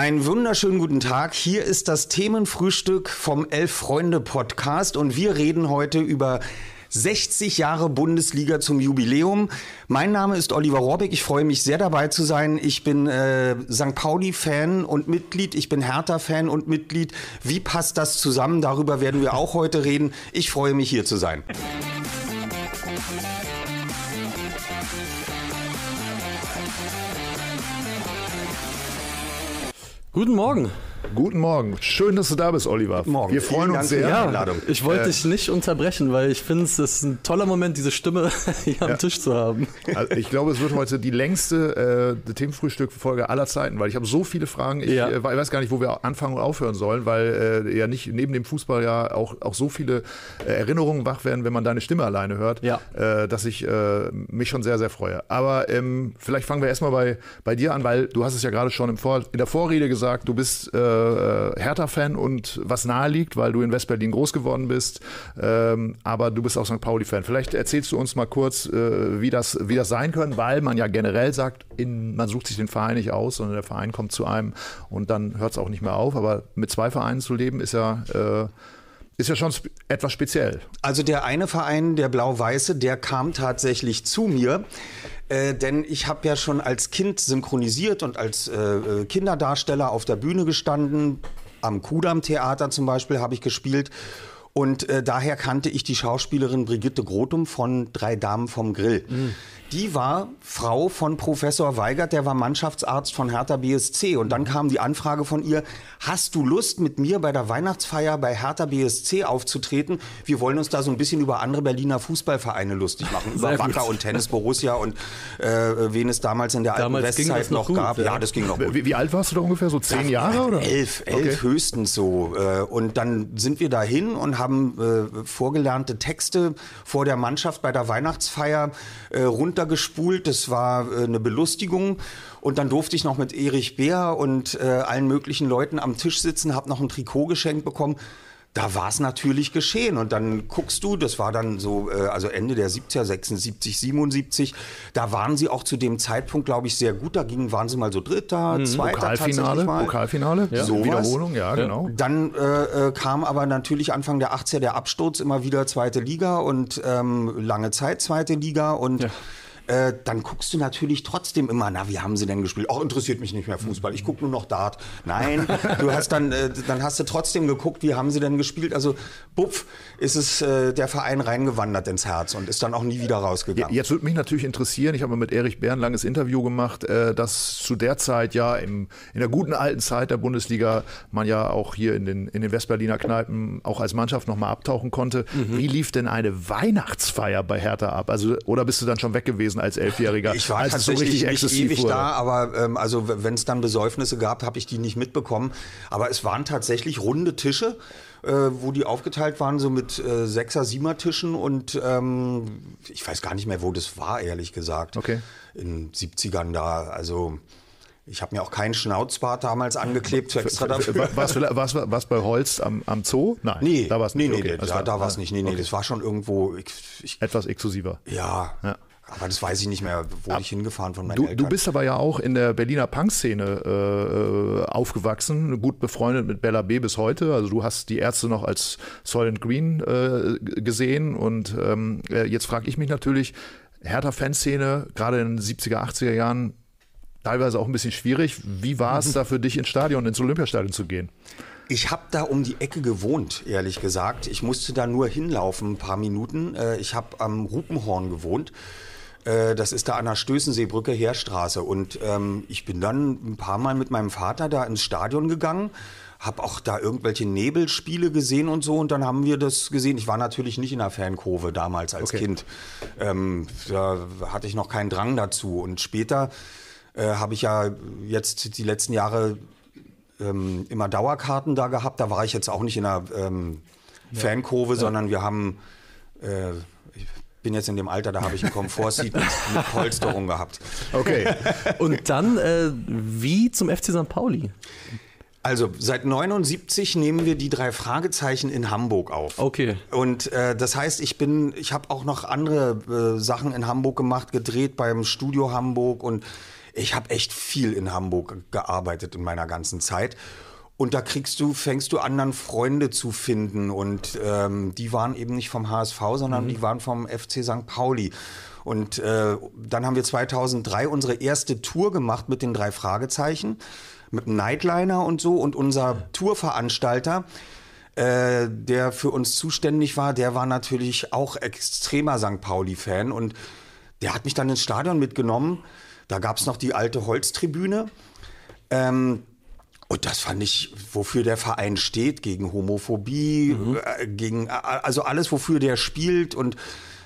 Einen wunderschönen guten Tag. Hier ist das Themenfrühstück vom Elf Freunde Podcast und wir reden heute über 60 Jahre Bundesliga zum Jubiläum. Mein Name ist Oliver Rohrbeck. Ich freue mich sehr dabei zu sein. Ich bin äh, St. Pauli-Fan und Mitglied. Ich bin Hertha-Fan und Mitglied. Wie passt das zusammen? Darüber werden wir auch heute reden. Ich freue mich hier zu sein. Guten Morgen. Guten Morgen. Schön, dass du da bist, Oliver. Morgen. Wir freuen Vielen uns Dank sehr. Einladung. Ich wollte Äh, dich nicht unterbrechen, weil ich finde, es ist ein toller Moment, diese Stimme hier am Ja. Tisch zu haben. Also ich glaube, es wird heute die längste äh, Themenfrühstück-Folge aller Zeiten, weil ich habe so viele Fragen. Ich Ja. äh, weiß gar nicht, wo wir anfangen und aufhören sollen, weil äh, ja nicht neben dem Fußball ja auch, auch so viele äh, Erinnerungen wach werden, wenn man deine Stimme alleine hört, Ja. äh, dass ich äh, mich schon sehr, sehr freue. Aber ähm, vielleicht fangen wir erstmal bei, bei dir an, weil du hast es ja gerade schon im Vor in der Vorrede gesagt, du bist äh, äh, Hertha-Fan und was nahe liegt, weil du in Westberlin groß geworden bist, ähm, aber du bist auch St. Pauli-Fan. Vielleicht erzählst du uns mal kurz, äh, wie, das, wie das sein kann, weil man ja generell sagt, in, man sucht sich den Verein nicht aus, sondern der Verein kommt zu einem und dann hört es auch nicht mehr auf. Aber mit zwei Vereinen zu leben, ist ja, äh, ist ja schon etwas speziell. Also der eine Verein, der Blau-Weiße, der kam tatsächlich zu mir. Äh, denn ich habe ja schon als Kind synchronisiert und als äh, äh, Kinderdarsteller auf der Bühne gestanden. Am Kudamm-Theater zum Beispiel habe ich gespielt. Und äh, daher kannte ich die Schauspielerin Brigitte Grotum von Drei Damen vom Grill. Die war Frau von Professor Weigert, der war Mannschaftsarzt von Hertha BSC. Und dann kam die Anfrage von ihr, hast du Lust, mit mir bei der Weihnachtsfeier bei Hertha BSC aufzutreten? Wir wollen uns da so ein bisschen über andere Berliner Fußballvereine lustig machen. Über. Wacker und Tennis Borussia und äh, wen es damals in der alten Damals ging Westzeit noch noch gut, gab. ja. Ja, das ging noch gut. Wie, wie alt warst du da ungefähr? So zehn Jahre? Oder? Elf, elf Okay. höchstens so. Äh, Und dann sind wir dahin und haben äh, vorgelernte Texte vor der Mannschaft bei der Weihnachtsfeier äh, runtergespult. Das war äh, eine Belustigung. Und dann durfte ich noch mit Erich Beer und äh, allen möglichen Leuten am Tisch sitzen, habe noch ein Trikot geschenkt bekommen. Da war es natürlich geschehen. Und dann guckst du, das war dann so, äh, also Ende der 70er, 76, 77, da waren sie auch zu dem Zeitpunkt, glaube ich, sehr gut. Da gingen, waren sie mal so Dritter, Zweiter tatsächlich Pokalfinale, mal. Pokalfinale, Sowas. Wiederholung, ja, genau. Dann äh, kam aber natürlich Anfang der 80er der Absturz, immer wieder zweite Liga und ähm, lange Zeit zweite Liga und äh, dann guckst du natürlich trotzdem immer, na, wie haben sie denn gespielt? Auch interessiert mich nicht mehr Fußball, ich gucke nur noch Dart. Nein, du hast dann, äh, dann hast du trotzdem geguckt, wie haben sie denn gespielt? Also, bupf, ist es äh, der Verein reingewandert ins Herz und ist dann auch nie wieder rausgegangen. Jetzt würde mich natürlich interessieren, ich habe mit Erich Bär ein langes Interview gemacht, äh, dass zu der Zeit ja im, in der guten alten Zeit der Bundesliga man ja auch hier in den, in den Westberliner Kneipen auch als Mannschaft nochmal abtauchen konnte. Mhm. Wie lief denn eine Weihnachtsfeier bei Hertha ab? Also, oder bist du dann schon weg gewesen als Elfjähriger? Ich war als es tatsächlich nicht exzessiv ewig wurde? da, aber ähm, also wenn es dann Besäufnisse gab, habe ich die nicht mitbekommen. Aber es waren tatsächlich runde Tische, äh, wo die aufgeteilt waren, so mit äh, Sechser, Siebener Tischen und ähm, ich weiß gar nicht mehr, wo das war, ehrlich gesagt. Okay. In 70ern da, also ich habe mir auch keinen Schnauzbart damals angeklebt, extra dafür. Warst du war's, war's bei Holz am, am Zoo? Nein, Nee, da war es nee, nicht. nee, Okay, das da, war- da war es nicht. Nee, nee, okay. das war schon irgendwo, ich, ich, Etwas exklusiver. ja, Ja. Aber das weiß ich nicht mehr, wo ich hingefahren von meinen Du, Eltern. du bist aber ja auch in der Berliner Punk-Szene äh, äh, aufgewachsen, gut befreundet mit Bella B bis heute. Also du hast die Ärzte noch als Soylent Green äh, gesehen und ähm, äh, jetzt frage ich mich natürlich, Hertha-Fanszene, gerade in den 70er, 80er Jahren, teilweise auch ein bisschen schwierig. Wie war es da für dich ins Stadion, ins Olympiastadion zu gehen? Ich habe da um die Ecke gewohnt, ehrlich gesagt. Ich musste da nur hinlaufen, ein paar Minuten. Äh, Ich habe am Rupenhorn gewohnt. Äh, Das ist da an der Stößenseebrücke, Heerstraße. Und ähm, ich bin dann ein paar Mal mit meinem Vater da ins Stadion gegangen, habe auch da irgendwelche Nebelspiele gesehen und so. Und dann haben wir das gesehen. Ich war natürlich nicht in der Fankurve damals als Okay. Kind. Ähm, da hatte ich noch keinen Drang dazu. Und später äh, habe ich ja jetzt die letzten Jahre ähm, immer Dauerkarten da gehabt. Da war ich jetzt auch nicht in der ähm, Fankurve, sondern wir haben, äh, bin jetzt in dem Alter, da habe ich ein Komfortseat mit, mit Polsterung gehabt. Okay. Und dann, äh, wie zum FC St. Pauli? Also seit 79 nehmen wir die drei Fragezeichen in Hamburg auf. Okay. Und äh, das heißt, ich bin, ich habe auch noch andere äh, Sachen in Hamburg gemacht, gedreht beim Studio Hamburg und ich habe echt viel in Hamburg gearbeitet in meiner ganzen Zeit. Und da kriegst du, fängst du an, dann Freunde zu finden. Und ähm, die waren eben nicht vom HSV, sondern mhm. die waren vom FC St. Pauli. Und äh, dann haben wir 2003 unsere erste Tour gemacht mit den drei Fragezeichen, mit einem Nightliner und so. Und unser Tourveranstalter, äh, der für uns zuständig war, der war natürlich auch extremer St. Pauli-Fan. Und der hat mich dann ins Stadion mitgenommen. Da gab es noch die alte Holztribüne. Ähm, und das fand ich, wofür der Verein steht, gegen Homophobie, mhm. äh, gegen, also alles, wofür der spielt und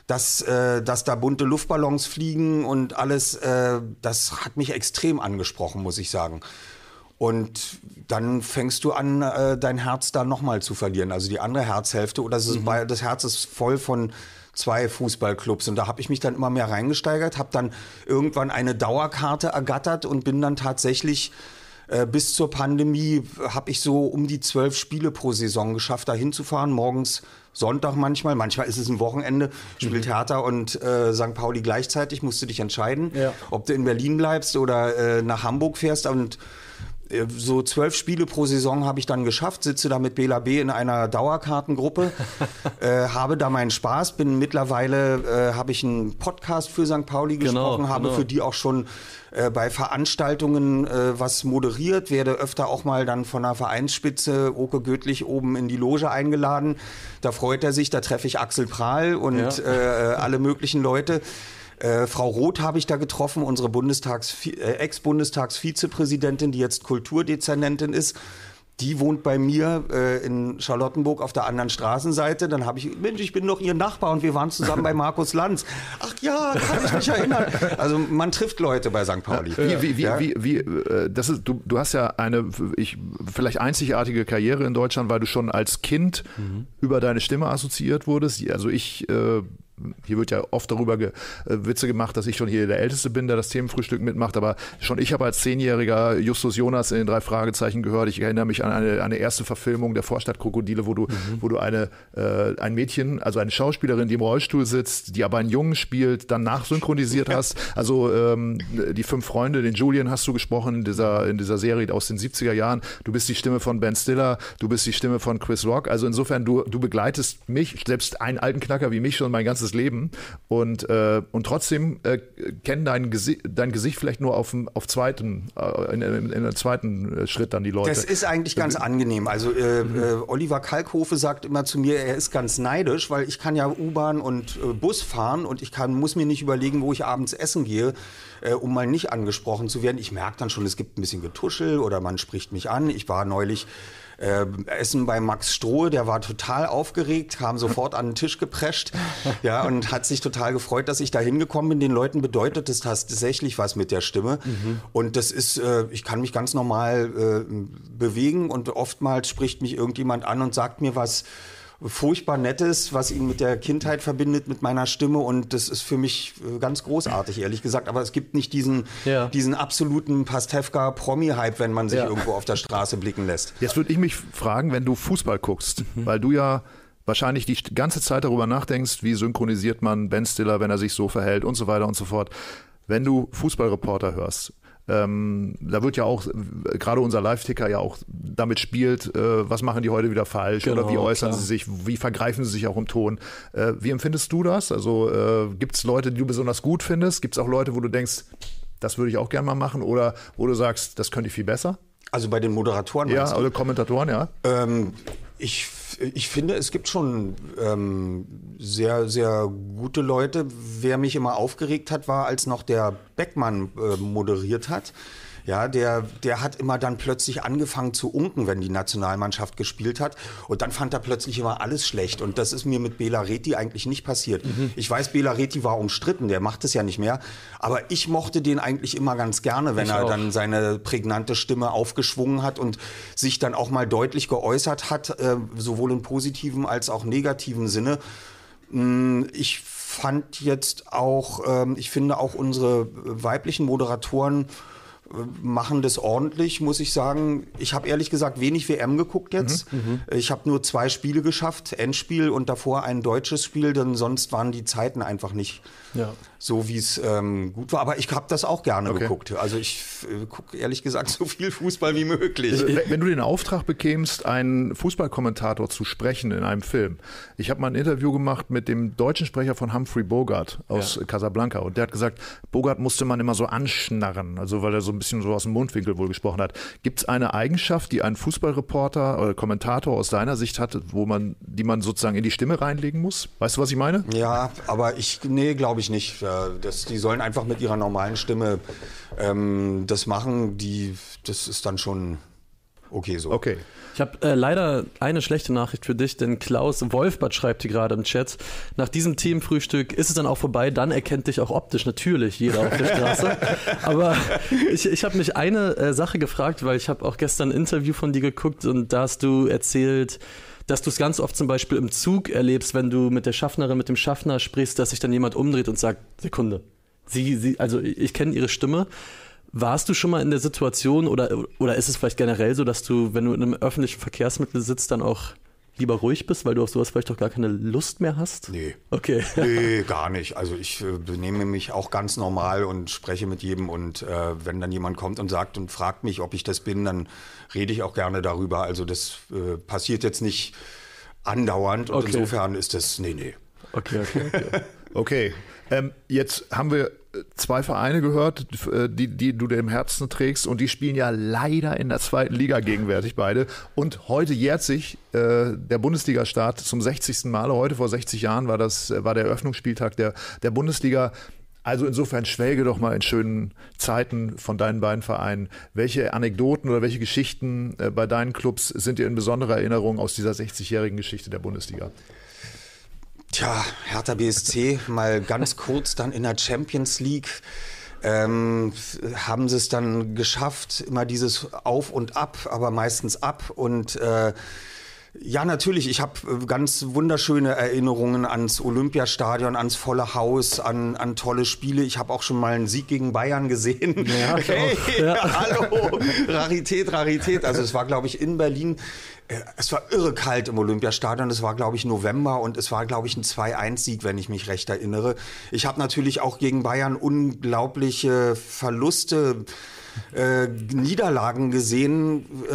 dass, äh, dass da bunte Luftballons fliegen und alles, äh, das hat mich extrem angesprochen, muss ich sagen. Und dann fängst du an, äh, dein Herz da nochmal zu verlieren. Also die andere Herzhälfte, oder das, mhm. ist, das Herz ist voll von zwei Fußballclubs. Und da habe ich mich dann immer mehr reingesteigert, habe dann irgendwann eine Dauerkarte ergattert und bin dann tatsächlich bis zur Pandemie habe ich so um die zwölf Spiele pro Saison geschafft, da hinzufahren. Morgens Sonntag manchmal, manchmal ist es ein Wochenende, spielt mhm. Hertha und äh, St. Pauli gleichzeitig, musst du dich entscheiden, ja. ob du in Berlin bleibst oder äh, nach Hamburg fährst. Und äh, so zwölf Spiele pro Saison habe ich dann geschafft, sitze da mit Bela B in einer Dauerkartengruppe, äh, habe da meinen Spaß, bin mittlerweile, äh, habe ich einen Podcast für St. Pauli genau, gesprochen, genau, habe genau. für die auch schon äh, bei Veranstaltungen äh, was moderiert, werde öfter auch mal dann von der Vereinsspitze Oke Göttlich oben in die Loge eingeladen. Da freut er sich, da treffe ich Axel Prahl und ja. äh, alle möglichen Leute. Äh, Frau Roth habe ich da getroffen, unsere Bundestags, äh, Ex-Bundestagsvizepräsidentin, die jetzt Kulturdezernentin ist. Die wohnt bei mir äh, in Charlottenburg auf der anderen Straßenseite. Dann habe ich, Mensch, ich bin doch ihr Nachbar und wir waren zusammen bei Markus Lanz. Ach ja, kann ich mich erinnern. Also man trifft Leute bei St. Pauli. Wie, wie, wie, ja? wie, wie äh, das ist, du, du hast ja eine ich, vielleicht einzigartige Karriere in Deutschland, weil du schon als Kind mhm. über deine Stimme assoziiert wurdest. Also ich äh, hier wird ja oft darüber ge, äh, Witze gemacht, dass ich schon hier der Älteste bin, der das Themenfrühstück mitmacht, aber schon ich habe als Zehnjähriger Justus Jonas in den drei Fragezeichen gehört. Ich erinnere mich an eine, eine erste Verfilmung der Vorstadtkrokodile, wo du, mhm. wo du eine, äh, ein Mädchen, also eine Schauspielerin, die im Rollstuhl sitzt, die aber einen Jungen spielt, dann nachsynchronisiert hast. Also ähm, die fünf Freunde, den Julian hast du gesprochen in dieser, in dieser Serie aus den 70er Jahren. Du bist die Stimme von Ben Stiller, du bist die Stimme von Chris Rock. Also insofern, du, du begleitest mich, selbst einen alten Knacker wie mich schon mein ganzes ganzes Leben und, äh, und trotzdem äh, kennen dein, Gesi dein Gesicht vielleicht nur auf, auf zweiten, äh, in, in, in einem zweiten äh, Schritt dann die Leute. Das ist eigentlich ganz angenehm. Also äh, mhm. äh, Oliver Kalkhofe sagt immer zu mir, er ist ganz neidisch, weil ich kann ja U-Bahn und Bus fahren und ich kann, muss mir nicht überlegen, wo ich abends essen gehe, um mal nicht angesprochen zu werden. Ich merke dann schon, es gibt ein bisschen Getuschel oder man spricht mich an. Ich war neulich äh, Essen bei Max Strohe, der war total aufgeregt, kam sofort an den Tisch geprescht ja, und hat sich total gefreut, dass ich da hingekommen bin. Den Leuten bedeutet das tatsächlich was mit der Stimme. Mhm. Und das ist, äh, ich kann mich ganz normal äh, bewegen und oftmals spricht mich irgendjemand an und sagt mir was furchtbar Nettes, was ihn mit der Kindheit verbindet, mit meiner Stimme. Und das ist für mich äh, ganz großartig, ehrlich gesagt. Aber es gibt nicht diesen, ja. diesen absoluten Pastewka-Promi-Hype, wenn man sich ja. irgendwo auf der Straße blicken lässt. Jetzt würde ich mich fragen, wenn du Fußball guckst, mhm. weil du ja wahrscheinlich die ganze Zeit darüber nachdenkst, wie synchronisiert man Ben Stiller, wenn er sich so verhält und so weiter und so fort. Wenn du Fußballreporter hörst, ähm, da wird ja auch, gerade unser Live-Ticker ja auch damit spielt, äh, was machen die heute wieder falsch genau, oder wie äußern klar. sie sich, wie vergreifen sie sich auch im Ton. Äh, wie empfindest du das? Also äh, gibt es Leute, die du besonders gut findest? Gibt es auch Leute, wo du denkst, das würde ich auch gerne mal machen oder wo du sagst, das könnte ich viel besser? Also bei den Moderatoren? Ja, oder Kommentatoren, ja. Ähm, ich ich finde, es gibt schon ähm, sehr, sehr gute Leute. Wer mich immer aufgeregt hat, war, als noch der Beckmann äh, moderiert hat. Ja, der, der hat immer dann plötzlich angefangen zu unken, wenn die Nationalmannschaft gespielt hat. Und dann fand er plötzlich immer alles schlecht. Und das ist mir mit Bela Reti eigentlich nicht passiert. Mhm. Ich weiß, Bela Reti war umstritten, der macht es ja nicht mehr. Aber ich mochte den eigentlich immer ganz gerne, wenn ich er auch. dann seine prägnante Stimme aufgeschwungen hat und sich dann auch mal deutlich geäußert hat, äh, sowohl in positiven als auch negativen Sinne. Mm, ich fand jetzt auch, ähm, ich finde auch unsere weiblichen Moderatoren machen das ordentlich, muss ich sagen. Ich habe ehrlich gesagt wenig WM geguckt jetzt. Mhm, mhm, ich habe nur zwei Spiele geschafft, Endspiel und davor ein deutsches Spiel, denn sonst waren die Zeiten einfach nicht ja. so wie es ähm, gut war. Aber ich habe das auch gerne Okay. geguckt. Also ich äh, gucke ehrlich gesagt so viel Fußball wie möglich. Wenn wenn du den Auftrag bekämst, einen Fußballkommentator zu sprechen in einem Film. Ich habe mal ein Interview gemacht mit dem deutschen Sprecher von Humphrey Bogart aus Casablanca und der hat gesagt, Bogart musste man immer so anschnarren, also weil er so ein bisschen so aus dem Mundwinkel wohl gesprochen hat. Gibt es eine Eigenschaft, die ein Fußballreporter oder Kommentator aus deiner Sicht hat, wo man, die man sozusagen in die Stimme reinlegen muss? Weißt du, was ich meine? Ja, aber ich, nee, glaube ich nicht. Äh, Das, die sollen einfach mit ihrer normalen Stimme ähm, das machen. Die, das ist dann schon okay so. Okay. Ich habe äh, leider eine schlechte Nachricht für dich, denn Klaus Wolfbert schreibt hier gerade im Chat, nach diesem Teamfrühstück ist es dann auch vorbei, dann erkennt dich auch optisch natürlich jeder auf der Straße. Aber ich, ich habe mich eine äh, Sache gefragt, weil ich habe auch gestern ein Interview von dir geguckt und da hast du erzählt, dass du es ganz oft zum Beispiel im Zug erlebst, wenn du mit der Schaffnerin, mit dem Schaffner sprichst, dass sich dann jemand umdreht und sagt, Sekunde. Sie, sie, also ich, kenne ihre Stimme. Warst du schon mal in der Situation oder, oder ist es vielleicht generell so, dass du, wenn du in einem öffentlichen Verkehrsmittel sitzt, dann auch lieber ruhig bist, weil du auf sowas vielleicht auch gar keine Lust mehr hast? Nee. Okay. Nee, gar nicht. Also ich äh, benehme mich auch ganz normal und spreche mit jedem und äh, wenn dann jemand kommt und sagt und fragt mich, ob ich das bin, dann rede ich auch gerne darüber. Also das äh, passiert jetzt nicht andauernd und Okay. insofern ist das, nee, nee. Okay, okay, okay. Okay, ähm, jetzt haben wir zwei Vereine gehört, äh, die, die du dir im Herzen trägst und die spielen ja leider in der zweiten Liga gegenwärtig beide. Und heute jährt sich äh, der Bundesliga-Start zum 60. Male. Heute vor 60 Jahren war das äh, war der Eröffnungsspieltag der, der Bundesliga. Also insofern schwelge doch mal in schönen Zeiten von deinen beiden Vereinen. Welche Anekdoten oder welche Geschichten äh, bei deinen Clubs sind dir in besonderer Erinnerung aus dieser 60-jährigen Geschichte der Bundesliga? Tja, Hertha BSC mal ganz kurz dann in der Champions League. Ähm, haben sie es dann geschafft, immer dieses Auf und Ab, aber meistens ab. Und äh, ja, natürlich, ich habe ganz wunderschöne Erinnerungen ans Olympiastadion, ans volle Haus, an, an tolle Spiele. Ich habe auch schon mal einen Sieg gegen Bayern gesehen. Ja, hey. Ja. hallo, Rarität, Rarität. Also es war, glaube ich, in Berlin. äh, Es war irre kalt im Olympiastadion. Es war, glaube ich, November und es war, glaube ich, ein 2-1-Sieg, wenn ich mich recht erinnere. Ich habe natürlich auch gegen Bayern unglaubliche Verluste äh, Niederlagen gesehen, äh,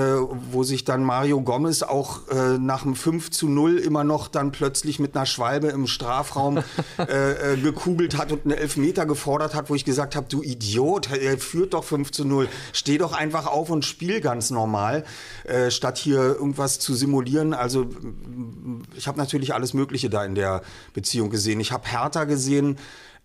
wo sich dann Mario Gomez auch äh, nach dem 5 zu 0 immer noch dann plötzlich mit einer Schwalbe im Strafraum äh, äh, gekugelt hat und einen Elfmeter gefordert hat, wo ich gesagt habe, du Idiot, er führt doch 5 zu 0, steh doch einfach auf und spiel ganz normal, statt hier irgendwas zu simulieren. Also ich habe natürlich alles Mögliche da in der Beziehung gesehen. Ich habe Hertha gesehen,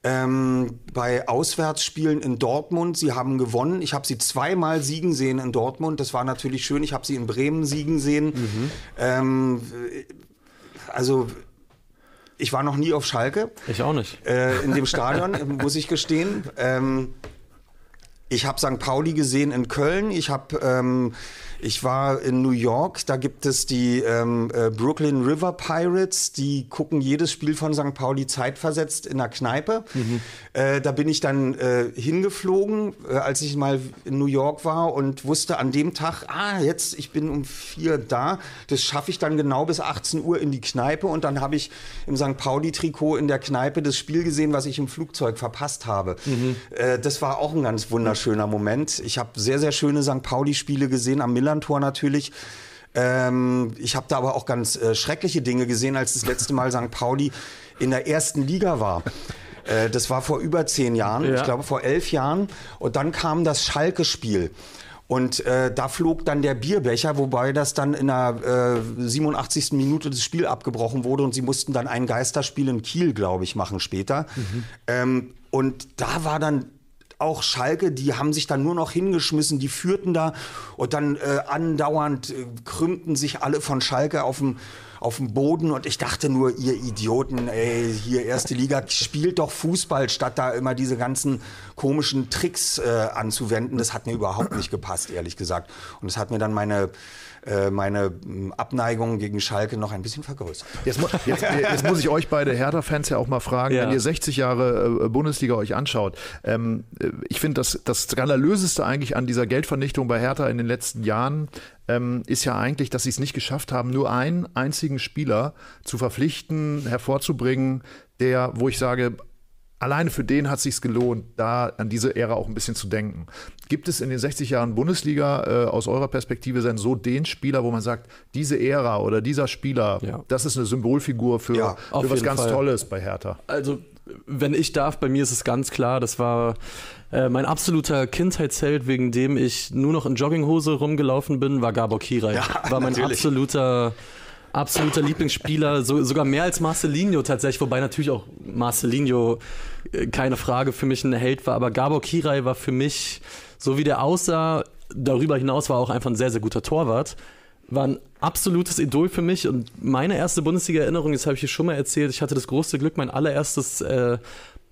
ähm, bei Auswärtsspielen in Dortmund. Sie haben gewonnen. Ich habe sie zweimal siegen sehen in Dortmund. Das war natürlich schön. Ich habe sie in Bremen siegen sehen. Ähm, also ich war noch nie auf Schalke Ich auch nicht. äh, in dem Stadion, muss ich gestehen. Ähm, ich habe St. Pauli gesehen in Köln. Ich habe, ähm, ich war in New York. Da gibt es die ähm, äh, Brooklyn River Pirates. Die gucken jedes Spiel von St. Pauli zeitversetzt in der Kneipe. Äh, da bin ich dann äh, hingeflogen, äh, als ich mal in New York war und wusste an dem Tag, ah, jetzt ich bin um vier da. Das schaffe ich dann genau bis 18 Uhr in die Kneipe und dann habe ich im St. Pauli-Trikot in der Kneipe das Spiel gesehen, was ich im Flugzeug verpasst habe. Äh, das war auch ein ganz wunderschöner Moment. Ich habe sehr, sehr schöne St. Pauli-Spiele gesehen, am Millantor natürlich. Ähm, ich habe da aber auch ganz äh, schreckliche Dinge gesehen, als das letzte Mal St. Pauli in der ersten Liga war. Äh, das war vor über zehn Jahren, Ja. ich glaube vor elf Jahren. Und dann kam das Schalke-Spiel. Und äh, da flog dann der Bierbecher, wobei das dann in der äh, 87. Minute das Spiel abgebrochen wurde und sie mussten dann ein Geisterspiel in Kiel, glaube ich, machen später. Ähm, und da war dann auch Schalke, die haben sich dann nur noch hingeschmissen, die führten da und dann äh, andauernd äh, krümmten sich alle von Schalke auf dem auf dem Boden und ich dachte nur, ihr Idioten, ey, hier erste Liga, spielt doch Fußball, statt da immer diese ganzen komischen Tricks äh, anzuwenden. Das hat mir überhaupt nicht gepasst, ehrlich gesagt. Und das hat mir dann meine, äh, meine mh, Abneigung gegen Schalke noch ein bisschen vergrößert. Jetzt, mu- jetzt, jetzt muss ich euch beide Hertha-Fans ja auch mal fragen, Ja. wenn ihr 60 Jahre äh, Bundesliga euch anschaut. Ähm, äh, ich finde, das, das Skandalöseste eigentlich an dieser Geldvernichtung bei Hertha in den letzten Jahren ähm, ist ja eigentlich, dass sie es nicht geschafft haben, nur einen einzigen Spieler zu verpflichten, hervorzubringen, der, wo ich sage, alleine für den hat es sich gelohnt, da an diese Ära auch ein bisschen zu denken. Gibt es in den 60 Jahren Bundesliga äh, aus eurer Perspektive denn so den Spieler, wo man sagt, diese Ära oder dieser Spieler, ja. das ist eine Symbolfigur für, ja, für was ganz Fall. Tolles bei Hertha? Also, wenn ich darf, bei mir ist es ganz klar, das war äh, mein absoluter Kindheitsheld, wegen dem ich nur noch in Jogginghose rumgelaufen bin, war Gabor Kirai. Ja, war mein natürlich. absoluter absoluter Lieblingsspieler, so, sogar mehr als Marcelinho tatsächlich, wobei natürlich auch Marcelinho äh, keine Frage für mich ein Held war, aber Gabor Kirai war für mich, so wie der aussah, darüber hinaus war auch einfach ein sehr, sehr guter Torwart, war ein absolutes Idol für mich und meine erste Bundesliga-Erinnerung, das habe ich hier schon mal erzählt, ich hatte das große Glück, mein allererstes äh,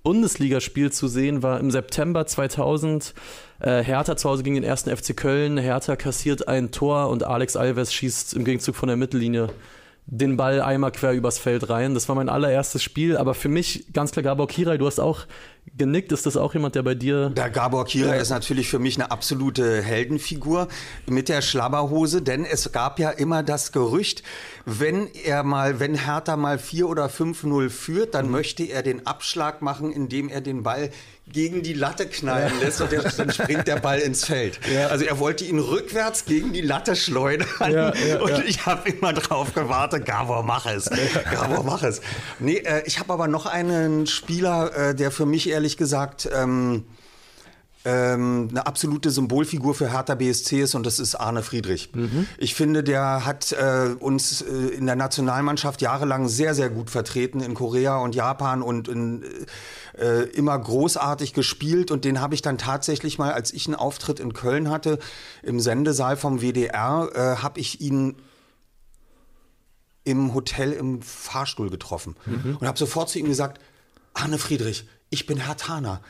Bundesligaspiel zu sehen war im September 2000. Äh, Hertha zu Hause gegen den ersten FC Köln. Hertha kassiert ein Tor und Alex Alves schießt im Gegenzug von der Mittellinie den Ball einmal quer übers Feld rein. Das war mein allererstes Spiel, aber für mich ganz klar Gabor Kirai, du hast auch genickt. Ist das auch jemand, der bei dir. Der Gabor Kirai ist natürlich für mich eine absolute Heldenfigur mit der Schlabberhose, denn es gab ja immer das Gerücht, wenn er mal, wenn Hertha mal 4 oder 5-0 führt, dann mhm. möchte er den Abschlag machen, indem er den Ball gegen die Latte knallen lässt und der, dann springt der Ball ins Feld. Ja. Also er wollte ihn rückwärts gegen die Latte schleudern ja, ja, und ich habe immer drauf gewartet, Gabor, mach es. Gabor, mach es. Nee, äh, ich habe aber noch einen Spieler, äh, der für mich ehrlich gesagt ähm, ähm, eine absolute Symbolfigur für Hertha BSC ist und das ist Arne Friedrich. Mhm. Ich finde, der hat äh, uns äh, in der Nationalmannschaft jahrelang sehr, sehr gut vertreten in Korea und Japan und in, äh, immer großartig gespielt und den habe ich dann tatsächlich mal, als ich einen Auftritt in Köln hatte, im Sendesaal vom WDR, äh, habe ich ihn im Hotel im Fahrstuhl getroffen mhm. und habe sofort zu ihm gesagt, Arne Friedrich, ich bin Herr Thaner.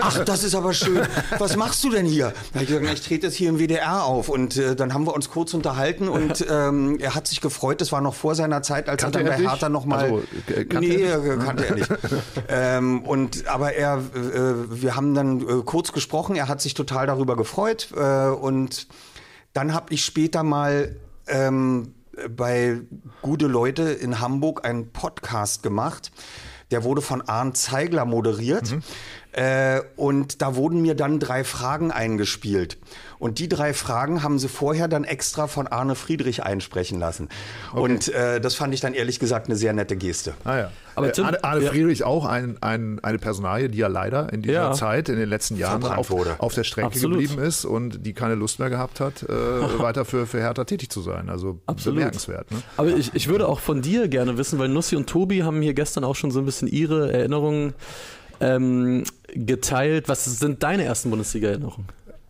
Ach, das ist aber schön. Was machst du denn hier? Da ich gesagt, ich trete jetzt hier im WDR auf. Und äh, dann haben wir uns kurz unterhalten und ähm, er hat sich gefreut. Das war noch vor seiner Zeit, als kannte er dann bei Hertha nochmal. Also, äh, nee, er äh, kannte er nicht. ähm, und, aber er, äh, wir haben dann äh, kurz gesprochen. Er hat sich total darüber gefreut. Äh, und dann habe ich später mal. Ähm, bei Gute Leute in Hamburg einen Podcast gemacht der wurde von Arndt Zeigler moderiert. Mhm. Äh, und da wurden mir dann drei Fragen eingespielt. Und die drei Fragen haben sie vorher dann extra von Arne Friedrich einsprechen lassen. Okay. Und äh, das fand ich dann ehrlich gesagt eine sehr nette Geste. Ah ja. Aber äh, Tim, Arne, Arne ja. Friedrich auch ein, ein, eine Personalie, die ja leider in dieser ja. Zeit, in den letzten Jahren auf, auf, der Strecke Absolut. geblieben ist und die keine Lust mehr gehabt hat, äh, weiter für, für Hertha tätig zu sein. Also Absolut. bemerkenswert. Ne? Aber ich, ich würde auch von dir gerne wissen, weil Nussi und Tobi haben hier gestern auch schon so ein bisschen ihre Erinnerungen ähm, geteilt. Was sind deine ersten Bundesliga-Erinnerungen?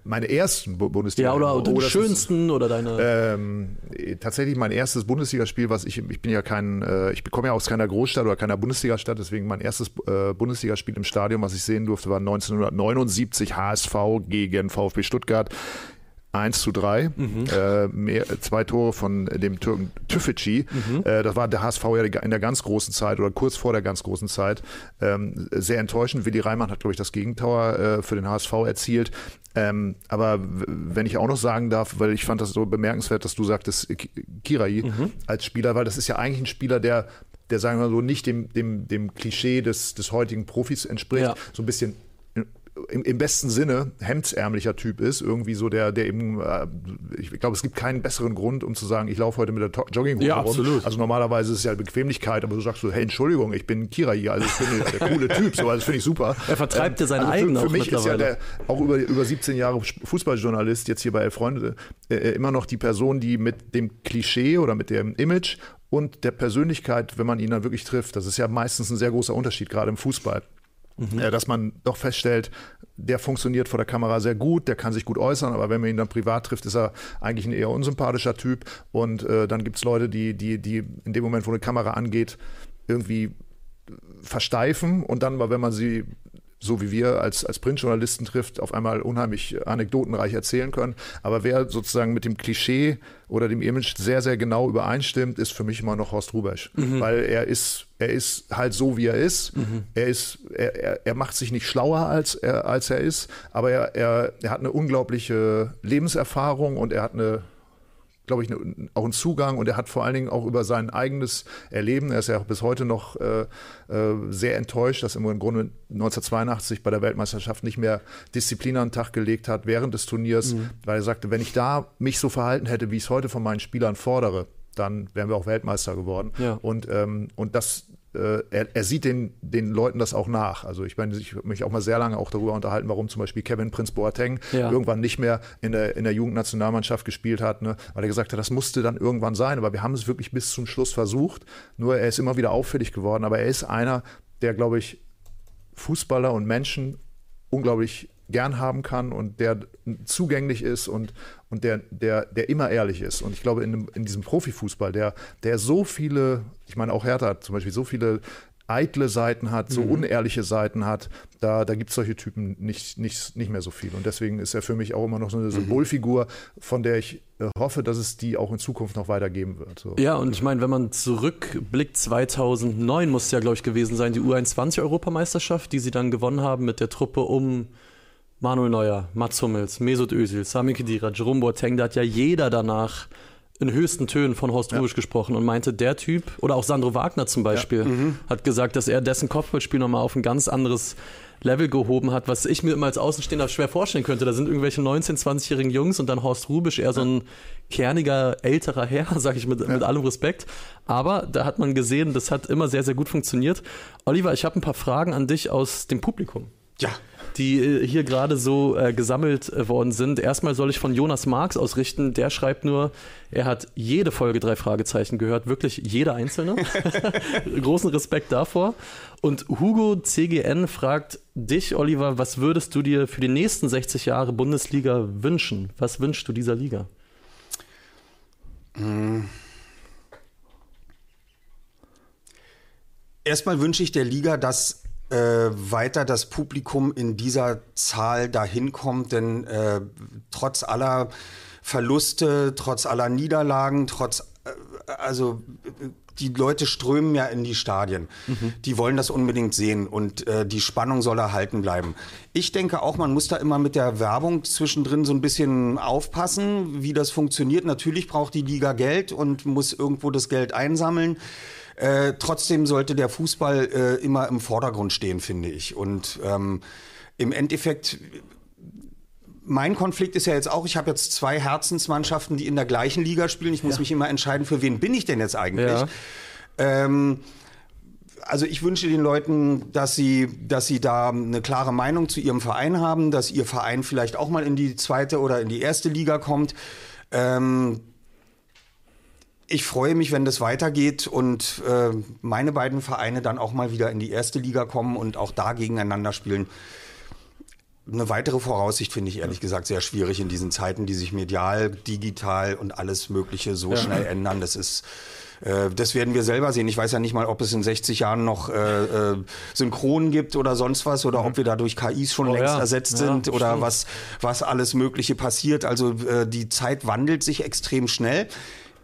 Meine ersten Bundesliga. Ja, oder, oder die schönsten oder deine. Ähm, tatsächlich mein erstes Bundesligaspiel, was ich, ich bin ja kein, äh, ich komme ja aus keiner Großstadt oder keiner Bundesligastadt, deswegen mein erstes äh, Bundesligaspiel im Stadion, was ich sehen durfte, war 1979 HSV gegen VfB Stuttgart. 1 zu 3. Mhm. Äh, mehr, zwei Tore von dem Türken Tüfici. Mhm. Äh, das war der HSV ja in der ganz großen Zeit oder kurz vor der ganz großen Zeit. Ähm, sehr enttäuschend. Willi Reimann hat, glaube ich, das Gegentor äh, für den HSV erzielt. Ähm, aber wenn ich auch noch sagen darf, weil ich fand das so bemerkenswert, dass du sagtest, Kirai mhm. als Spieler, weil das ist ja eigentlich ein Spieler, der der sagen wir so nicht dem, dem, dem Klischee des, des heutigen Profis entspricht, ja. so ein bisschen im, im, besten Sinne hemdsärmlicher Typ ist, irgendwie so der, der eben, äh, ich glaube, es gibt keinen besseren Grund, um zu sagen, ich laufe heute mit der Jogginghose ja, rum. Absolut. Also normalerweise ist es ja Bequemlichkeit, aber du sagst so, hey, Entschuldigung, ich bin Kira hier, also ich bin der, coole Typ, so, also das finde ich super. Er vertreibt ja ähm, seine also eigenen Für, für mich ist ja der, auch über, über 17 Jahre Fußballjournalist, jetzt hier bei Freunde, äh, äh, immer noch die Person, die mit dem Klischee oder mit dem Image und der Persönlichkeit, wenn man ihn dann wirklich trifft, das ist ja meistens ein sehr großer Unterschied, gerade im Fußball. Mhm. Äh, dass man doch feststellt, der funktioniert vor der Kamera sehr gut, der kann sich gut äußern, aber wenn man ihn dann privat trifft, ist er eigentlich ein eher unsympathischer Typ. Und äh, dann gibt es Leute, die, die, die in dem Moment, wo eine Kamera angeht, irgendwie versteifen und dann, wenn man sie so wie wir als, als Printjournalisten trifft, auf einmal unheimlich anekdotenreich erzählen können. Aber wer sozusagen mit dem Klischee oder dem Image sehr, sehr genau übereinstimmt, ist für mich immer noch Horst Rubesch. Mhm. Weil er ist, er ist halt so, wie er ist. Mhm. Er ist, er, er, er macht sich nicht schlauer, als er, als er ist, aber er, er, er hat eine unglaubliche Lebenserfahrung und er hat eine glaube ich, ne, auch einen Zugang und er hat vor allen Dingen auch über sein eigenes Erleben, er ist ja auch bis heute noch äh, äh, sehr enttäuscht, dass er im Grunde 1982 bei der Weltmeisterschaft nicht mehr Disziplin an den Tag gelegt hat während des Turniers, mhm. weil er sagte, wenn ich da mich so verhalten hätte, wie ich es heute von meinen Spielern fordere, dann wären wir auch Weltmeister geworden. Ja. Und, ähm, und das, äh, er, er, sieht den, den Leuten das auch nach. Also ich meine, ich habe mich auch mal sehr lange auch darüber unterhalten, warum zum Beispiel Kevin Prince Boateng ja. irgendwann nicht mehr in der, in der Jugendnationalmannschaft gespielt hat, ne? weil er gesagt hat, das musste dann irgendwann sein. Aber wir haben es wirklich bis zum Schluss versucht. Nur er ist immer wieder auffällig geworden. Aber er ist einer, der, glaube ich, Fußballer und Menschen unglaublich gern haben kann und der zugänglich ist und, und der, der, der immer ehrlich ist. Und ich glaube, in, in diesem Profifußball, der, der so viele, ich meine, auch Hertha hat zum Beispiel so viele eitle Seiten hat, so mhm. unehrliche Seiten hat, da, da gibt es solche Typen nicht, nicht, nicht mehr so viel. Und deswegen ist er für mich auch immer noch so eine mhm. Symbolfigur, von der ich äh, hoffe, dass es die auch in Zukunft noch weitergeben wird. So. Ja, und ich meine, wenn man zurückblickt, 2009 muss es ja, glaube ich, gewesen sein, die U21-Europameisterschaft, die sie dann gewonnen haben mit der Truppe um Manuel Neuer, Mats Hummels, Mesut Özil, Sami Khedira, Jerome Boateng, da hat ja jeder danach in höchsten Tönen von Horst ja. Rubisch gesprochen und meinte, der Typ, oder auch Sandro Wagner zum Beispiel, ja. mhm. hat gesagt, dass er dessen Kopfballspiel nochmal auf ein ganz anderes Level gehoben hat, was ich mir immer als Außenstehender schwer vorstellen könnte. Da sind irgendwelche 19-, 20-jährigen Jungs und dann Horst Rubisch, eher so ein kerniger, älterer Herr, sag ich mit, ja. mit allem Respekt. Aber da hat man gesehen, das hat immer sehr, sehr gut funktioniert. Oliver, ich habe ein paar Fragen an dich aus dem Publikum. Ja die äh, hier gerade so äh, gesammelt äh, worden sind. Erstmal soll ich von Jonas Marx ausrichten. Der schreibt nur, er hat jede Folge drei Fragezeichen gehört, wirklich jede einzelne. Großen Respekt davor. Und Hugo CGN fragt dich, Oliver, was würdest du dir für die nächsten 60 Jahre Bundesliga wünschen? Was wünschst du dieser Liga? Erstmal wünsche ich der Liga, dass äh, weiter das Publikum in dieser Zahl dahin kommt, denn äh, trotz aller Verluste, trotz aller Niederlagen, trotz äh, also die Leute strömen ja in die Stadien. Mhm. Die wollen das unbedingt sehen und äh, die Spannung soll erhalten bleiben. Ich denke auch, man muss da immer mit der Werbung zwischendrin so ein bisschen aufpassen, wie das funktioniert. Natürlich braucht die Liga Geld und muss irgendwo das Geld einsammeln. Äh, trotzdem sollte der Fußball äh, immer im Vordergrund stehen, finde ich. Und ähm, im Endeffekt mein Konflikt ist ja jetzt auch, ich habe jetzt zwei Herzensmannschaften, die in der gleichen Liga spielen. Ich muss ja. mich immer entscheiden, für wen bin ich denn jetzt eigentlich? Ja. Ähm, also ich wünsche den Leuten, dass sie, dass sie da eine klare Meinung zu ihrem Verein haben, dass ihr Verein vielleicht auch mal in die zweite oder in die erste Liga kommt. Ähm, ich freue mich, wenn das weitergeht und äh, meine beiden Vereine dann auch mal wieder in die erste Liga kommen und auch da gegeneinander spielen. Eine weitere Voraussicht finde ich ehrlich gesagt sehr schwierig in diesen Zeiten, die sich medial, digital und alles Mögliche so ja. schnell ändern. Das ist äh, das werden wir selber sehen. Ich weiß ja nicht mal, ob es in 60 Jahren noch äh, äh, Synchronen gibt oder sonst was oder ob wir da durch KIs schon oh, längst ja. ersetzt sind ja, oder was, was alles Mögliche passiert. Also äh, die Zeit wandelt sich extrem schnell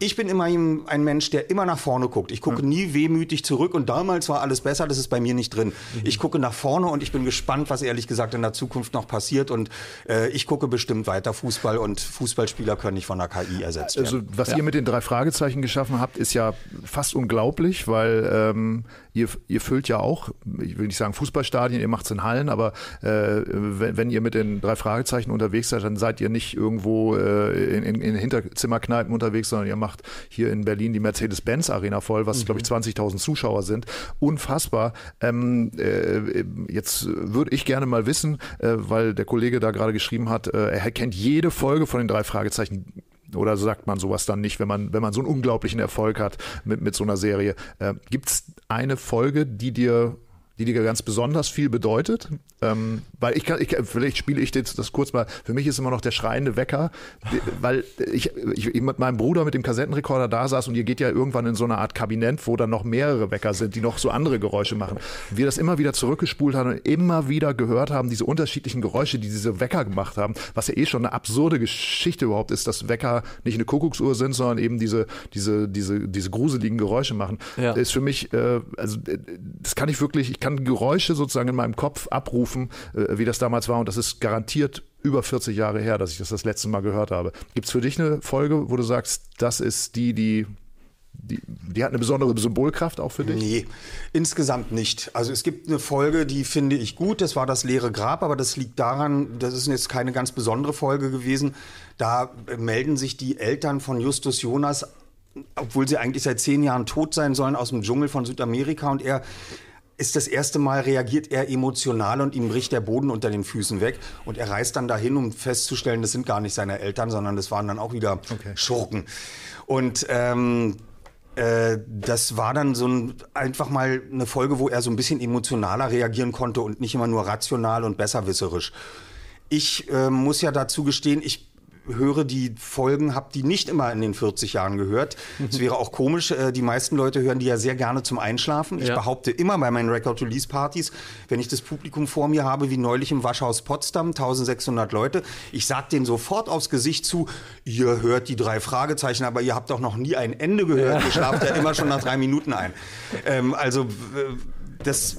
ich bin immer ein Mensch, der immer nach vorne guckt. Ich gucke nie wehmütig zurück und damals war alles besser, das ist bei mir nicht drin. Mhm. Ich gucke nach vorne und ich bin gespannt, was ehrlich gesagt in der Zukunft noch passiert und äh, ich gucke bestimmt weiter Fußball und Fußballspieler können nicht von der KI ersetzt werden. Also was ja. ihr mit den drei Fragezeichen geschaffen habt, ist ja fast unglaublich, weil ähm, ihr, ihr füllt ja auch, ich will nicht sagen Fußballstadien, ihr macht es in Hallen, aber äh, wenn, wenn, ihr mit den drei Fragezeichen unterwegs seid, dann seid ihr nicht irgendwo äh, in, in, in Hinterzimmerkneipen unterwegs, sondern ihr macht hier in Berlin die Mercedes-Benz-Arena voll, was mhm. glaube ich 20.000 Zuschauer sind. Unfassbar. Ähm, äh, jetzt würde ich gerne mal wissen, äh, weil der Kollege da gerade geschrieben hat, äh, er kennt jede Folge von den drei Fragezeichen oder sagt man sowas dann nicht, wenn man, wenn man so einen unglaublichen Erfolg hat mit, mit so einer Serie? Äh, Gibt es eine Folge, die dir die dir ganz besonders viel bedeutet. Ähm, weil ich kann, ich, vielleicht spiele ich das, das kurz mal. Für mich ist immer noch der schreiende Wecker, weil ich, ich mit meinem Bruder mit dem Kassettenrekorder da saß und ihr geht ja irgendwann in so eine Art Kabinett, wo dann noch mehrere Wecker sind, die noch so andere Geräusche machen. Wir das immer wieder zurückgespult haben und immer wieder gehört haben, diese unterschiedlichen Geräusche, die diese Wecker gemacht haben, was ja eh schon eine absurde Geschichte überhaupt ist, dass Wecker nicht eine Kuckucksuhr sind, sondern eben diese, diese, diese, diese gruseligen Geräusche machen. Ja. ist für mich, äh, also das kann ich wirklich, ich kann Geräusche sozusagen in meinem Kopf abrufen, äh, wie das damals war. Und das ist garantiert über 40 Jahre her, dass ich das das letzte Mal gehört habe. Gibt es für dich eine Folge, wo du sagst, das ist die, die die, die, hat eine besondere Symbolkraft auch für dich? Nee, insgesamt nicht. Also es gibt eine Folge, die finde ich gut, das war das leere Grab, aber das liegt daran, das ist jetzt keine ganz besondere Folge gewesen. Da melden sich die Eltern von Justus Jonas, obwohl sie eigentlich seit zehn Jahren tot sein sollen, aus dem Dschungel von Südamerika und er ist das erste Mal reagiert er emotional und ihm bricht der Boden unter den Füßen weg. Und er reist dann dahin, um festzustellen, das sind gar nicht seine Eltern, sondern das waren dann auch wieder okay. Schurken. Und ähm, äh, das war dann so ein, einfach mal eine Folge, wo er so ein bisschen emotionaler reagieren konnte und nicht immer nur rational und besserwisserisch. Ich äh, muss ja dazu gestehen, ich höre die Folgen, habe die nicht immer in den 40 Jahren gehört. Es wäre auch komisch, äh, die meisten Leute hören die ja sehr gerne zum Einschlafen. Ich ja. behaupte immer bei meinen Record-Release-Partys, wenn ich das Publikum vor mir habe, wie neulich im Waschhaus Potsdam, 1600 Leute, ich sage denen sofort aufs Gesicht zu, ihr hört die drei Fragezeichen, aber ihr habt doch noch nie ein Ende gehört. Ja. Ihr schlaft ja immer schon nach drei Minuten ein. Ähm, also das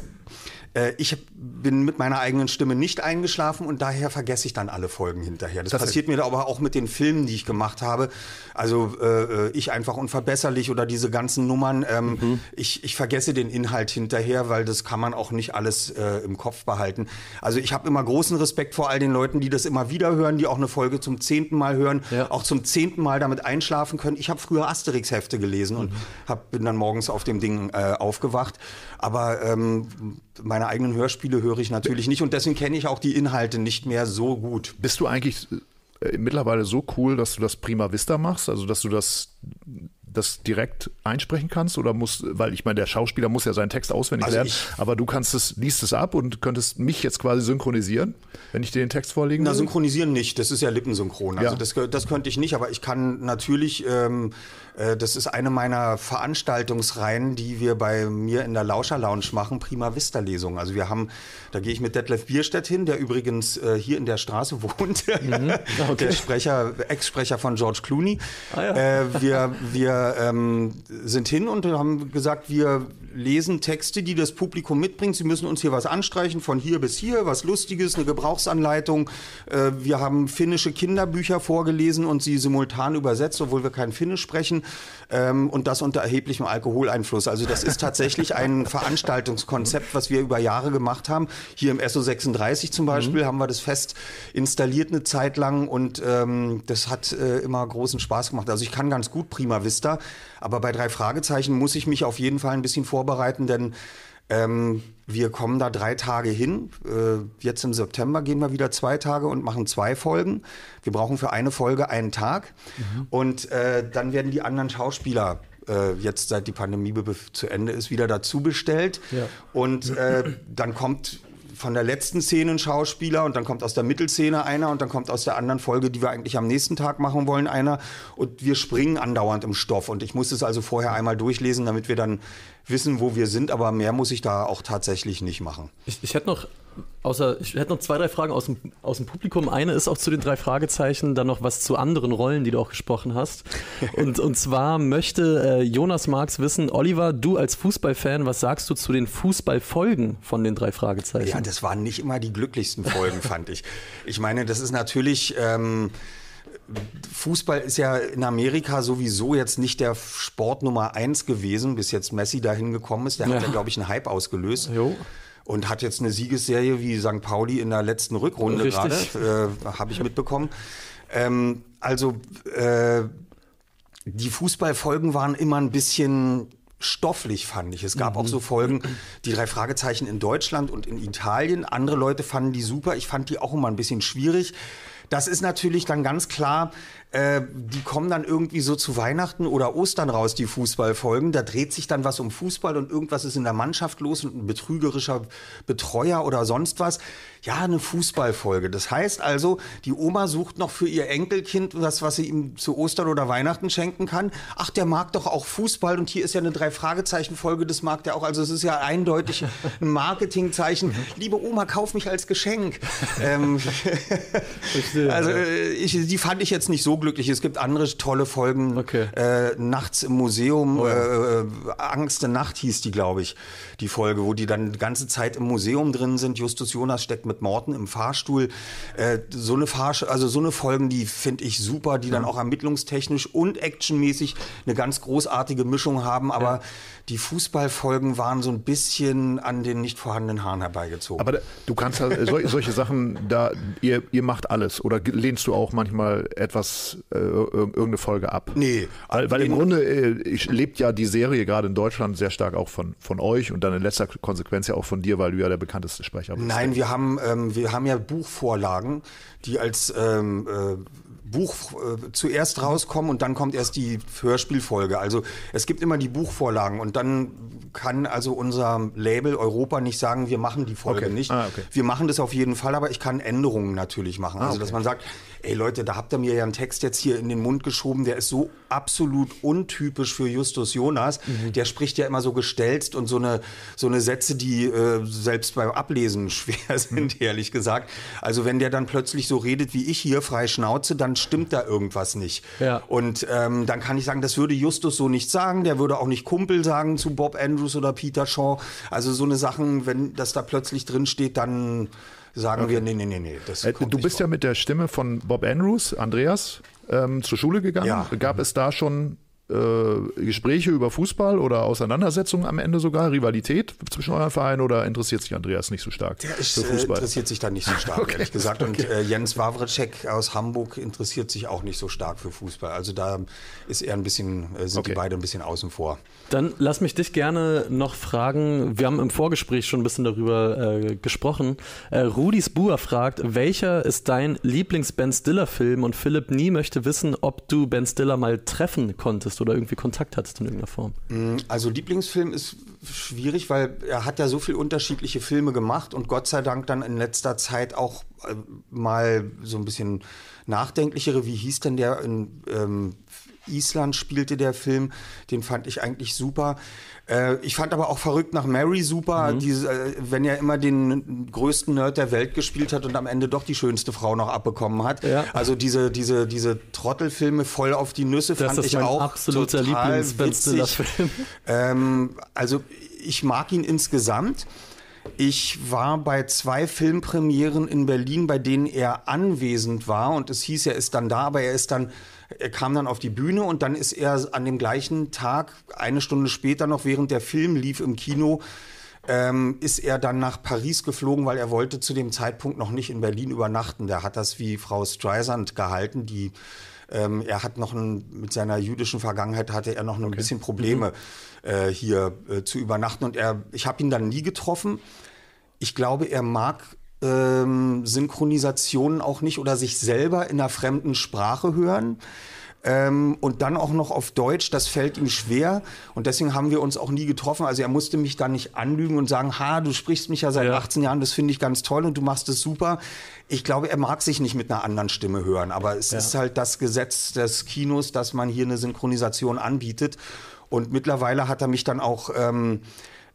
äh, ich bin mit meiner eigenen Stimme nicht eingeschlafen und daher vergesse ich dann alle Folgen hinterher. Das, das passiert mir aber auch mit den Filmen, die ich gemacht habe. Also äh, ich einfach unverbesserlich oder diese ganzen Nummern. Ähm, mhm. ich, ich vergesse den Inhalt hinterher, weil das kann man auch nicht alles äh, im Kopf behalten. Also ich habe immer großen Respekt vor all den Leuten, die das immer wieder hören, die auch eine Folge zum zehnten Mal hören, ja. auch zum zehnten Mal damit einschlafen können. Ich habe früher Asterix-Hefte gelesen mhm. und hab, bin dann morgens auf dem Ding äh, aufgewacht. Aber ähm, meine eigenen Hörspiele höre ich natürlich nicht und deswegen kenne ich auch die Inhalte nicht mehr so gut. Bist du eigentlich äh, mittlerweile so cool, dass du das prima vista machst, also dass du das das direkt einsprechen kannst oder muss, weil ich meine, der Schauspieler muss ja seinen Text auswendig also lernen, aber du kannst es, liest es ab und könntest mich jetzt quasi synchronisieren, wenn ich dir den Text vorlegen Na, synchronisieren nicht, das ist ja lippensynchron. Also ja. das, das könnte ich nicht, aber ich kann natürlich ähm, äh, das ist eine meiner Veranstaltungsreihen, die wir bei mir in der Lauscher Lounge machen, Prima Vista Lesung. Also wir haben, da gehe ich mit Detlef Bierstedt hin, der übrigens äh, hier in der Straße wohnt, mhm. okay. der Sprecher, Ex-Sprecher von George Clooney. Ah, ja. äh, wir wir ähm, sind hin und haben gesagt, wir lesen Texte, die das Publikum mitbringt. Sie müssen uns hier was anstreichen, von hier bis hier, was Lustiges, eine Gebrauchsanleitung. Äh, wir haben finnische Kinderbücher vorgelesen und sie simultan übersetzt, obwohl wir kein Finnisch sprechen ähm, und das unter erheblichem Alkoholeinfluss. Also das ist tatsächlich ein Veranstaltungskonzept, was wir über Jahre gemacht haben. Hier im SO 36 zum Beispiel mhm. haben wir das fest installiert eine Zeit lang und ähm, das hat äh, immer großen Spaß gemacht. Also ich kann ganz gut Prima Vista, aber bei drei Fragezeichen muss ich mich auf jeden Fall ein bisschen vorbereiten, denn ähm, wir kommen da drei Tage hin. Äh, jetzt im September gehen wir wieder zwei Tage und machen zwei Folgen. Wir brauchen für eine Folge einen Tag. Mhm. Und äh, dann werden die anderen Schauspieler äh, jetzt seit die Pandemie zu Ende ist, wieder dazu bestellt. Ja. Und äh, dann kommt von der letzten Szene ein Schauspieler und dann kommt aus der Mittelszene einer und dann kommt aus der anderen Folge, die wir eigentlich am nächsten Tag machen wollen, einer. Und wir springen andauernd im Stoff. Und ich muss es also vorher einmal durchlesen, damit wir dann wissen, wo wir sind. Aber mehr muss ich da auch tatsächlich nicht machen. Ich, ich hätte noch Außer, ich hätte noch zwei, drei Fragen aus dem, aus dem Publikum. Eine ist auch zu den drei Fragezeichen, dann noch was zu anderen Rollen, die du auch gesprochen hast. Und, und zwar möchte äh, Jonas Marx wissen, Oliver, du als Fußballfan, was sagst du zu den Fußballfolgen von den drei Fragezeichen? Ja, das waren nicht immer die glücklichsten Folgen, fand ich. Ich meine, das ist natürlich. Ähm, Fußball ist ja in Amerika sowieso jetzt nicht der Sport Nummer eins gewesen, bis jetzt Messi dahin gekommen ist. Der ja. hat ja, glaube ich, einen Hype ausgelöst. Jo und hat jetzt eine Siegesserie wie St. Pauli in der letzten Rückrunde gerade, äh, habe ich mitbekommen. Ähm, also äh, die Fußballfolgen waren immer ein bisschen stofflich, fand ich. Es gab mhm. auch so Folgen, die drei Fragezeichen in Deutschland und in Italien. Andere Leute fanden die super. Ich fand die auch immer ein bisschen schwierig. Das ist natürlich dann ganz klar äh, die kommen dann irgendwie so zu Weihnachten oder Ostern raus, die Fußballfolgen. Da dreht sich dann was um Fußball und irgendwas ist in der Mannschaft los und ein betrügerischer Betreuer oder sonst was. Ja, eine Fußballfolge. Das heißt also, die Oma sucht noch für ihr Enkelkind was, was sie ihm zu Ostern oder Weihnachten schenken kann. Ach, der mag doch auch Fußball und hier ist ja eine Drei-Fragezeichen-Folge, das mag der auch. Also es ist ja eindeutig ein Marketingzeichen. Liebe Oma, kauf mich als Geschenk. ähm. Also äh, ich, die fand ich jetzt nicht so glücklich. Es gibt andere tolle Folgen. Okay. Äh, Nachts im Museum, oh, ja. äh, Angst der Nacht hieß die, glaube ich, die Folge, wo die dann die ganze Zeit im Museum drin sind. Justus Jonas steckt mit Morten im Fahrstuhl. Äh, so eine Fahrsch also so eine Folgen, die finde ich super, die dann auch ermittlungstechnisch und actionmäßig eine ganz großartige Mischung haben. Aber ja. Die Fußballfolgen waren so ein bisschen an den nicht vorhandenen Haaren herbeigezogen. Aber du kannst halt, solche, solche Sachen, da ihr, ihr macht alles oder lehnst du auch manchmal etwas äh, irgendeine Folge ab? Nee. Weil, weil im Grunde äh, lebt ja die Serie gerade in Deutschland sehr stark auch von, von euch und dann in letzter Konsequenz ja auch von dir, weil du ja der bekannteste Sprecher bist. Nein, wir haben, ähm, wir haben ja Buchvorlagen, die als ähm, äh, Buch äh, zuerst rauskommen und dann kommt erst die Hörspielfolge. Also es gibt immer die Buchvorlagen und dann kann also unser Label Europa nicht sagen, wir machen die Folge okay. nicht. Ah, okay. Wir machen das auf jeden Fall, aber ich kann Änderungen natürlich machen. Ah, also dass man sagt, ey Leute, da habt ihr mir ja einen Text jetzt hier in den Mund geschoben, der ist so absolut untypisch für Justus Jonas. Mhm. Der spricht ja immer so gestelzt und so eine, so eine Sätze, die äh, selbst beim Ablesen schwer sind, mhm. ehrlich gesagt. Also wenn der dann plötzlich so redet wie ich hier, frei Schnauze, dann stimmt da irgendwas nicht. Ja. Und ähm, dann kann ich sagen, das würde Justus so nicht sagen. Der würde auch nicht Kumpel sagen zu Bob Andrews oder Peter Shaw. Also so eine Sachen, wenn das da plötzlich drin steht, dann sagen okay. wir, nee, nee, nee, nee. Das äh, du bist vor. ja mit der Stimme von Bob Andrews, Andreas, ähm, zur Schule gegangen. Ja. Gab es da schon äh, Gespräche über Fußball oder Auseinandersetzungen am Ende sogar, Rivalität zwischen euren Vereinen oder interessiert sich Andreas nicht so stark Der ist, für äh, Fußball? interessiert sich da nicht so stark, okay. ehrlich gesagt. Und okay. äh, Jens Wawrecek aus Hamburg interessiert sich auch nicht so stark für Fußball. Also da ist er ein bisschen, sind okay. die beide ein bisschen außen vor. Dann lass mich dich gerne noch fragen. Wir haben im Vorgespräch schon ein bisschen darüber äh, gesprochen. Äh, Rudis Buhr fragt, welcher ist dein Lieblings-Ben Stiller-Film? Und Philipp Nie möchte wissen, ob du Ben Stiller mal treffen konntest hattest oder irgendwie Kontakt hattest in irgendeiner Form? Mm, also Lieblingsfilm ist schwierig, weil er hat ja so viele unterschiedliche Filme gemacht und Gott sei Dank dann in letzter Zeit auch äh, mal so ein bisschen nachdenklichere. Wie hieß denn der in ähm, Island spielte der Film? Den fand ich eigentlich super. Äh, ich fand aber auch verrückt nach Mary super, mhm. diese, äh, wenn er immer den größten Nerd der Welt gespielt hat und am Ende doch die schönste Frau noch abbekommen hat. Ja. Also diese, diese, diese Trottelfilme voll auf die Nüsse das fand ich auch absoluter total witzig. Ähm, also ich mag ihn insgesamt. Ich war bei zwei Filmpremieren in Berlin, bei denen er anwesend war und es hieß, er ist dann da, aber er ist dann er kam dann auf die Bühne und dann ist er an dem gleichen Tag, eine Stunde später noch, während der Film lief im Kino, ähm, ist er dann nach Paris geflogen, weil er wollte zu dem Zeitpunkt noch nicht in Berlin übernachten. Der hat das wie Frau Streisand gehalten, die ähm, er hat noch ein, mit seiner jüdischen Vergangenheit hatte er noch ein okay. bisschen Probleme mhm. äh, hier äh, zu übernachten und er, ich habe ihn dann nie getroffen. Ich glaube, er mag ähm, Synchronisationen auch nicht oder sich selber in einer fremden Sprache hören. Ähm, und dann auch noch auf Deutsch, das fällt ihm schwer. Und deswegen haben wir uns auch nie getroffen. Also er musste mich da nicht anlügen und sagen, ha, du sprichst mich ja seit ja. 18 Jahren, das finde ich ganz toll und du machst es super. Ich glaube, er mag sich nicht mit einer anderen Stimme hören. Aber es ja. ist halt das Gesetz des Kinos, dass man hier eine Synchronisation anbietet. Und mittlerweile hat er mich dann auch... Ähm,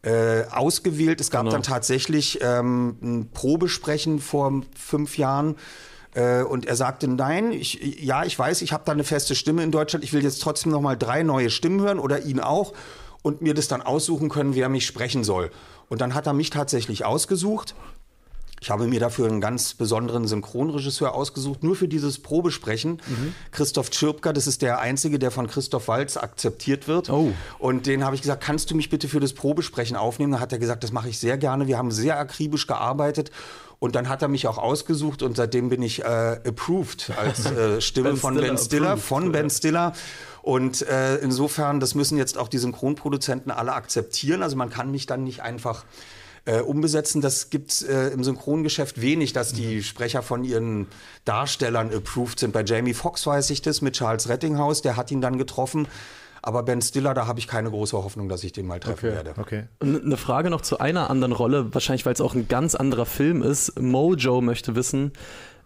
äh, ausgewählt. Es gab genau. dann tatsächlich ähm, ein Probesprechen vor fünf Jahren. Äh, und er sagte, nein, ich, ja, ich weiß, ich habe da eine feste Stimme in Deutschland. Ich will jetzt trotzdem noch mal drei neue Stimmen hören oder ihn auch und mir das dann aussuchen können, wer mich sprechen soll. Und dann hat er mich tatsächlich ausgesucht. Ich habe mir dafür einen ganz besonderen Synchronregisseur ausgesucht, nur für dieses Probesprechen. Mhm. Christoph Tschirpka, das ist der Einzige, der von Christoph Walz akzeptiert wird. Oh. Und den habe ich gesagt, kannst du mich bitte für das Probesprechen aufnehmen? Da hat er gesagt, das mache ich sehr gerne. Wir haben sehr akribisch gearbeitet. Und dann hat er mich auch ausgesucht und seitdem bin ich äh, approved als äh, Stimme ben von Stiller Ben Stiller, approved. von Ben Stiller. Und äh, insofern, das müssen jetzt auch die Synchronproduzenten alle akzeptieren. Also man kann mich dann nicht einfach äh, umbesetzen. Das gibt's äh, im Synchrongeschäft wenig, dass die Sprecher von ihren Darstellern approved sind. Bei Jamie Foxx weiß ich das mit Charles Rettinghaus, der hat ihn dann getroffen. Aber Ben Stiller, da habe ich keine große Hoffnung, dass ich den mal treffen okay. werde. Okay. Eine Frage noch zu einer anderen Rolle, wahrscheinlich weil es auch ein ganz anderer Film ist. Mojo möchte wissen,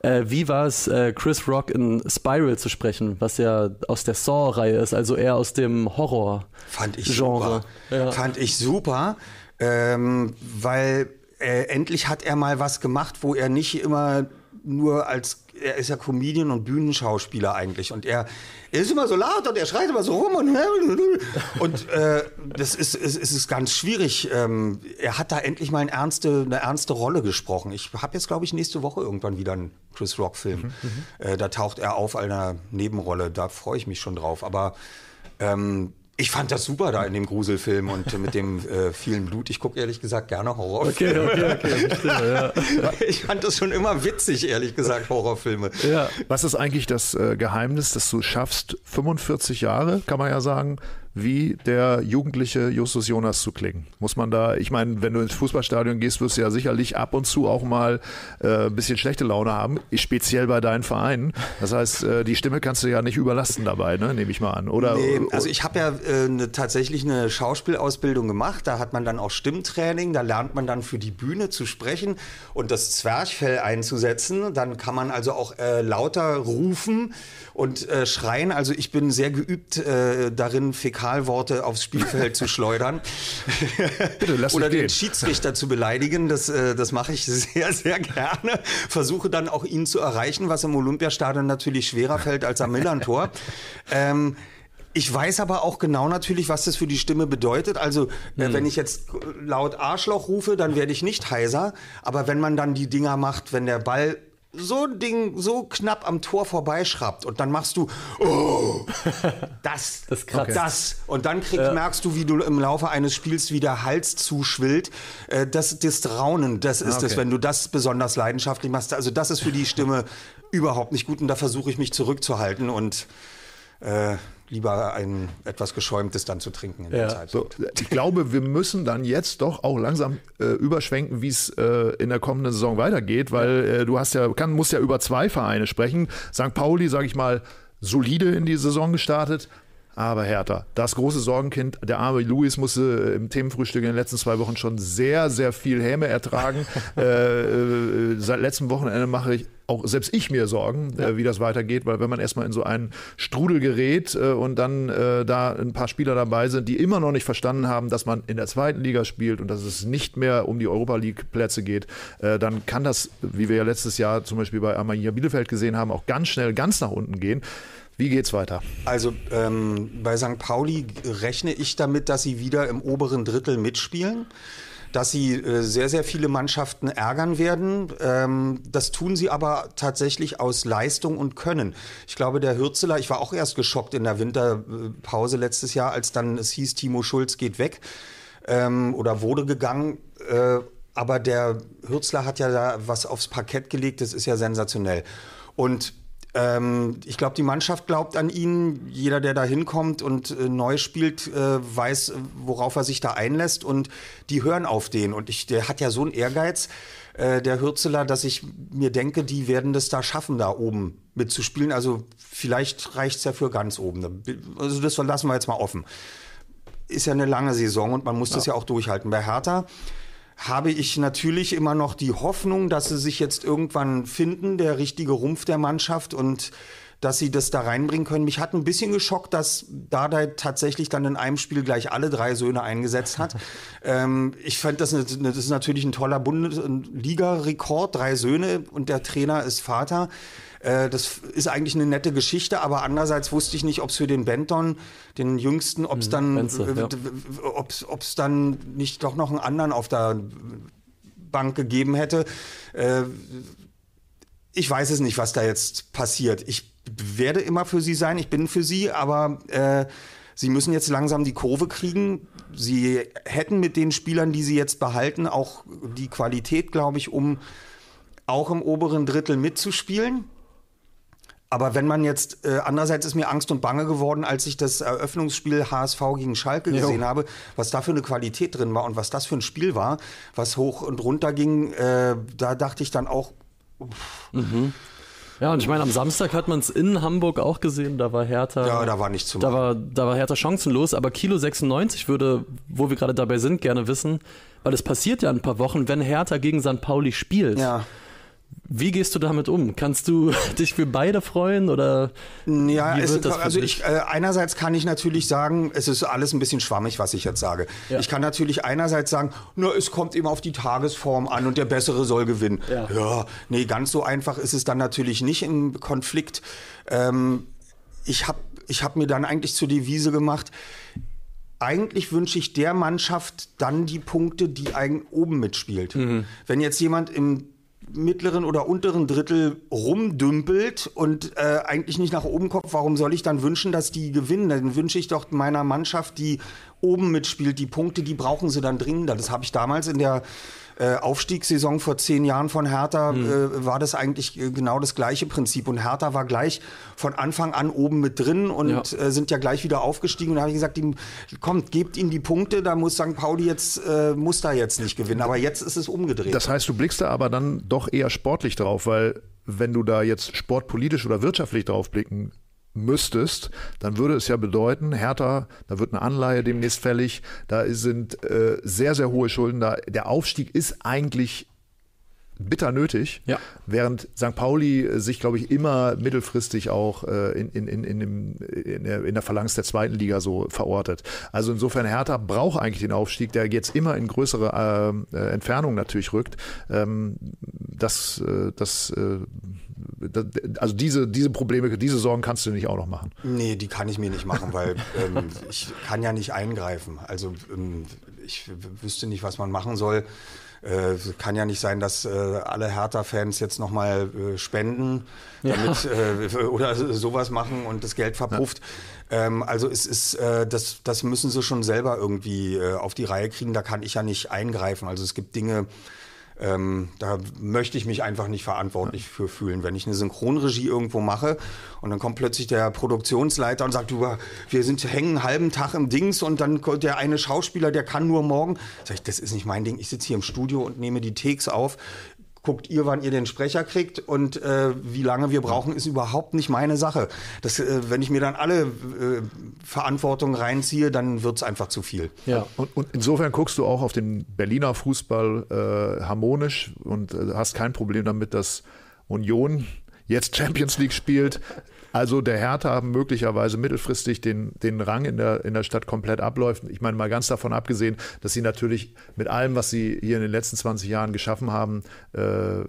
äh, wie war es, äh, Chris Rock in Spiral zu sprechen, was ja aus der Saw-Reihe ist, also eher aus dem Horror-Genre? Fand ich super. Ja. Fand ich super ähm, weil äh, endlich hat er mal was gemacht, wo er nicht immer nur als er ist ja Comedian und Bühnenschauspieler eigentlich. Und er, er ist immer so laut und er schreit immer so rum und, und äh, das ist, ist, ist ganz schwierig. Ähm, er hat da endlich mal eine ernste, eine ernste Rolle gesprochen. Ich habe jetzt, glaube ich, nächste Woche irgendwann wieder einen Chris Rock-Film. Mhm, äh, da taucht er auf einer Nebenrolle. Da freue ich mich schon drauf. Aber ähm, ich fand das super da in dem Gruselfilm und mit dem äh, vielen Blut. Ich gucke ehrlich gesagt gerne Horrorfilme. Okay, okay, okay. Bestimmt, ja. Ich fand das schon immer witzig, ehrlich gesagt, Horrorfilme. Ja. Was ist eigentlich das äh, Geheimnis, dass du schaffst, 45 Jahre, kann man ja sagen, wie der jugendliche Justus Jonas zu klingen. Muss man da, ich meine, wenn du ins Fußballstadion gehst, wirst du ja sicherlich ab und zu auch mal äh, ein bisschen schlechte Laune haben, speziell bei deinen Vereinen. Das heißt, äh, die Stimme kannst du ja nicht überlasten dabei, ne? nehme ich mal an. Oder, nee, also ich habe ja äh, ne, tatsächlich eine Schauspielausbildung gemacht. Da hat man dann auch Stimmtraining, da lernt man dann für die Bühne zu sprechen und das Zwerchfell einzusetzen. Dann kann man also auch äh, lauter rufen und äh, schreien. Also ich bin sehr geübt äh, darin, Fäkalworte aufs Spielfeld zu schleudern. Bitte, lass Oder den gehen. Schiedsrichter zu beleidigen. Das, äh, das mache ich sehr, sehr gerne. Versuche dann auch ihn zu erreichen, was im Olympiastadion natürlich schwerer fällt als am Millantor. ähm, ich weiß aber auch genau natürlich, was das für die Stimme bedeutet. Also, äh, hm. wenn ich jetzt laut Arschloch rufe, dann werde ich nicht heiser. Aber wenn man dann die Dinger macht, wenn der Ball so ein Ding so knapp am Tor vorbeischraubt und dann machst du oh, das, das, das und dann krieg, ja. merkst du, wie du im Laufe eines Spiels wie der Hals zuschwillt. Äh, das, das Raunen, das ist okay. es, wenn du das besonders leidenschaftlich machst. Also das ist für die Stimme überhaupt nicht gut und da versuche ich mich zurückzuhalten und äh, lieber ein etwas geschäumtes dann zu trinken in ja. der Zeit. So, ich glaube, wir müssen dann jetzt doch auch langsam äh, überschwenken, wie es äh, in der kommenden Saison weitergeht, weil äh, du hast ja, kann, musst ja über zwei Vereine sprechen. St. Pauli, sage ich mal, solide in die Saison gestartet, aber Hertha, das große Sorgenkind, der arme Luis musste im Themenfrühstück in den letzten zwei Wochen schon sehr, sehr viel Häme ertragen. äh, äh, seit letztem Wochenende mache ich auch selbst ich mir Sorgen, ja. äh, wie das weitergeht, weil wenn man erstmal in so einen Strudel gerät äh, und dann äh, da ein paar Spieler dabei sind, die immer noch nicht verstanden haben, dass man in der zweiten Liga spielt und dass es nicht mehr um die Europa League Plätze geht, äh, dann kann das, wie wir ja letztes Jahr zum Beispiel bei Arminia Bielefeld gesehen haben, auch ganz schnell ganz nach unten gehen. Wie geht's weiter? Also ähm, bei St. Pauli rechne ich damit, dass sie wieder im oberen Drittel mitspielen dass sie äh, sehr, sehr viele Mannschaften ärgern werden. Ähm, das tun sie aber tatsächlich aus Leistung und Können. Ich glaube, der Hürzeler, ich war auch erst geschockt in der Winterpause letztes Jahr, als dann es hieß, Timo Schulz geht weg ähm, oder wurde gegangen. Äh, aber der Hürzler hat ja da was aufs Parkett gelegt, das ist ja sensationell. Und ähm, ich glaube, die Mannschaft glaubt an ihn. Jeder, der da hinkommt und äh, neu spielt, äh, weiß, worauf er sich da einlässt. Und die hören auf den. Und ich, der hat ja so einen Ehrgeiz, äh, der Hürzeler, dass ich mir denke, die werden das da schaffen, da oben mitzuspielen. Also vielleicht reicht es ja für ganz oben. Also das lassen wir jetzt mal offen. Ist ja eine lange Saison und man muss ja. das ja auch durchhalten. Bei Hertha habe ich natürlich immer noch die Hoffnung, dass sie sich jetzt irgendwann finden, der richtige Rumpf der Mannschaft und dass sie das da reinbringen können. Mich hat ein bisschen geschockt, dass Dardai tatsächlich dann in einem Spiel gleich alle drei Söhne eingesetzt hat. ähm, ich fand, das, das ist natürlich ein toller Bundesliga-Rekord, drei Söhne und der Trainer ist Vater. Äh, das ist eigentlich eine nette Geschichte, aber andererseits wusste ich nicht, ob es für den Benton, den Jüngsten, ob es mhm, dann, Benze, ja. dann nicht doch noch einen anderen auf der Bank gegeben hätte. Äh, ich weiß es nicht, was da jetzt passiert. Ich werde immer für sie sein, ich bin für sie, aber äh, sie müssen jetzt langsam die Kurve kriegen. Sie hätten mit den Spielern, die sie jetzt behalten, auch die Qualität, glaube ich, um auch im oberen Drittel mitzuspielen. Aber wenn man jetzt, äh, andererseits ist mir Angst und Bange geworden, als ich das Eröffnungsspiel HSV gegen Schalke jo. gesehen habe, was da für eine Qualität drin war und was das für ein Spiel war, was hoch und runter ging, äh, da dachte ich dann auch. Mhm. Ja, und ich meine, am Samstag hat man es in Hamburg auch gesehen, da war Hertha. Ja, da war nichts zu machen. Da war, da war Hertha chancenlos, aber Kilo 96 würde, wo wir gerade dabei sind, gerne wissen, weil es passiert ja in ein paar Wochen, wenn Hertha gegen St. Pauli spielt. Ja Wie gehst du damit um? Kannst du dich für beide freuen oder? Ja, es, also ich, äh, einerseits kann ich natürlich sagen, es ist alles ein bisschen schwammig, was ich jetzt sage. Ja. Ich kann natürlich einerseits sagen, nur es kommt eben auf die Tagesform an und der Bessere soll gewinnen. Ja, ja nee, ganz so einfach ist es dann natürlich nicht im Konflikt. Ähm, ich habe ich hab mir dann eigentlich zur Devise gemacht, eigentlich wünsche ich der Mannschaft dann die Punkte, die eigentlich oben mitspielt. Mhm. Wenn jetzt jemand im mittleren oder unteren Drittel rumdümpelt und äh, eigentlich nicht nach oben kommt, warum soll ich dann wünschen, dass die gewinnen? Dann wünsche ich doch meiner Mannschaft, die oben mitspielt, die Punkte, die brauchen sie dann dringender. Das habe ich damals in der äh, Aufstiegssaison vor zehn Jahren von Hertha mhm. äh, war das eigentlich äh, genau das gleiche Prinzip. Und Hertha war gleich von Anfang an oben mit drin und ja. Äh, sind ja gleich wieder aufgestiegen. Und da habe ich gesagt, die, kommt, gebt ihnen die Punkte, da muss St. Pauli jetzt, äh, muss da jetzt nicht gewinnen. Aber jetzt ist es umgedreht. Das heißt, du blickst da aber dann doch eher sportlich drauf, weil wenn du da jetzt sportpolitisch oder wirtschaftlich drauf blicken müsstest, dann würde es ja bedeuten, Hertha, da wird eine Anleihe demnächst fällig, da sind äh, sehr, sehr hohe Schulden da. Der Aufstieg ist eigentlich bitter nötig, ja. während St. Pauli sich, glaube ich, immer mittelfristig auch äh, in, in, in, in, dem, in, der, in der Phalanx der zweiten Liga so verortet. Also insofern Hertha braucht eigentlich den Aufstieg, der jetzt immer in größere äh, Entfernung natürlich rückt. Ähm, das, äh, das äh, also diese, diese Probleme, diese Sorgen kannst du nicht auch noch machen. Nee, die kann ich mir nicht machen, weil ähm, ich kann ja nicht eingreifen. Also ähm, ich wüsste nicht, was man machen soll. Äh, kann ja nicht sein, dass äh, alle Hertha-Fans jetzt nochmal äh, spenden damit, ja. äh, oder sowas machen und das Geld verpufft. Ja. Ähm, also es ist, äh, das, das müssen sie schon selber irgendwie äh, auf die Reihe kriegen. Da kann ich ja nicht eingreifen. Also es gibt Dinge, ähm, da möchte ich mich einfach nicht verantwortlich für fühlen. Wenn ich eine Synchronregie irgendwo mache und dann kommt plötzlich der Produktionsleiter und sagt, du, wir sind hängen einen halben Tag im Dings und dann kommt der eine Schauspieler, der kann nur morgen. Sag ich, das ist nicht mein Ding. Ich sitze hier im Studio und nehme die Takes auf guckt ihr, wann ihr den Sprecher kriegt und äh, wie lange wir brauchen, ist überhaupt nicht meine Sache. Das, äh, wenn ich mir dann alle äh, Verantwortung reinziehe, dann wird es einfach zu viel. Ja, und, und, insofern guckst du auch auf den Berliner Fußball äh, harmonisch und äh, hast kein Problem damit, dass Union jetzt Champions League spielt, also der Hertha möglicherweise mittelfristig den, den Rang in der, in der Stadt komplett abläuft. Ich meine mal ganz davon abgesehen, dass sie natürlich mit allem, was sie hier in den letzten 20 Jahren geschaffen haben, äh,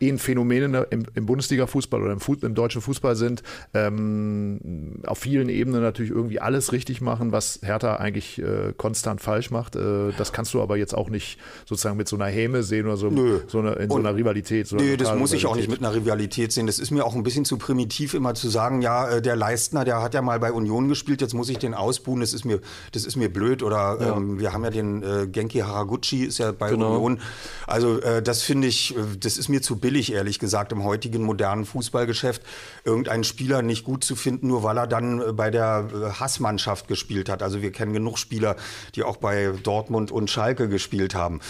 eh ein Phänomen im, im Bundesliga-Fußball oder im, Fu im, deutschen Fußball sind, ähm, auf vielen Ebenen natürlich irgendwie alles richtig machen, was Hertha eigentlich äh, konstant falsch macht. Äh, das kannst du aber jetzt auch nicht sozusagen mit so einer Häme sehen oder so, so eine, in so einer Rivalität. So nö, das muss ich auch nicht mit einer Rivalität sehen. Das ist mir auch ein bisschen zu primitiv immer zu zu sagen, ja, äh, der Leistner, der hat ja mal bei Union gespielt, jetzt muss ich den ausbuhen, das ist mir, das ist mir blöd. Oder ja. ähm, wir haben ja den äh, Genki Haraguchi, ist ja bei genau. Union. Also äh, das finde ich, äh, das ist mir zu billig, ehrlich gesagt, im heutigen modernen Fußballgeschäft, irgendeinen Spieler nicht gut zu finden, nur weil er dann bei der Hassmannschaft gespielt hat. Also wir kennen genug Spieler, die auch bei Dortmund und Schalke gespielt haben.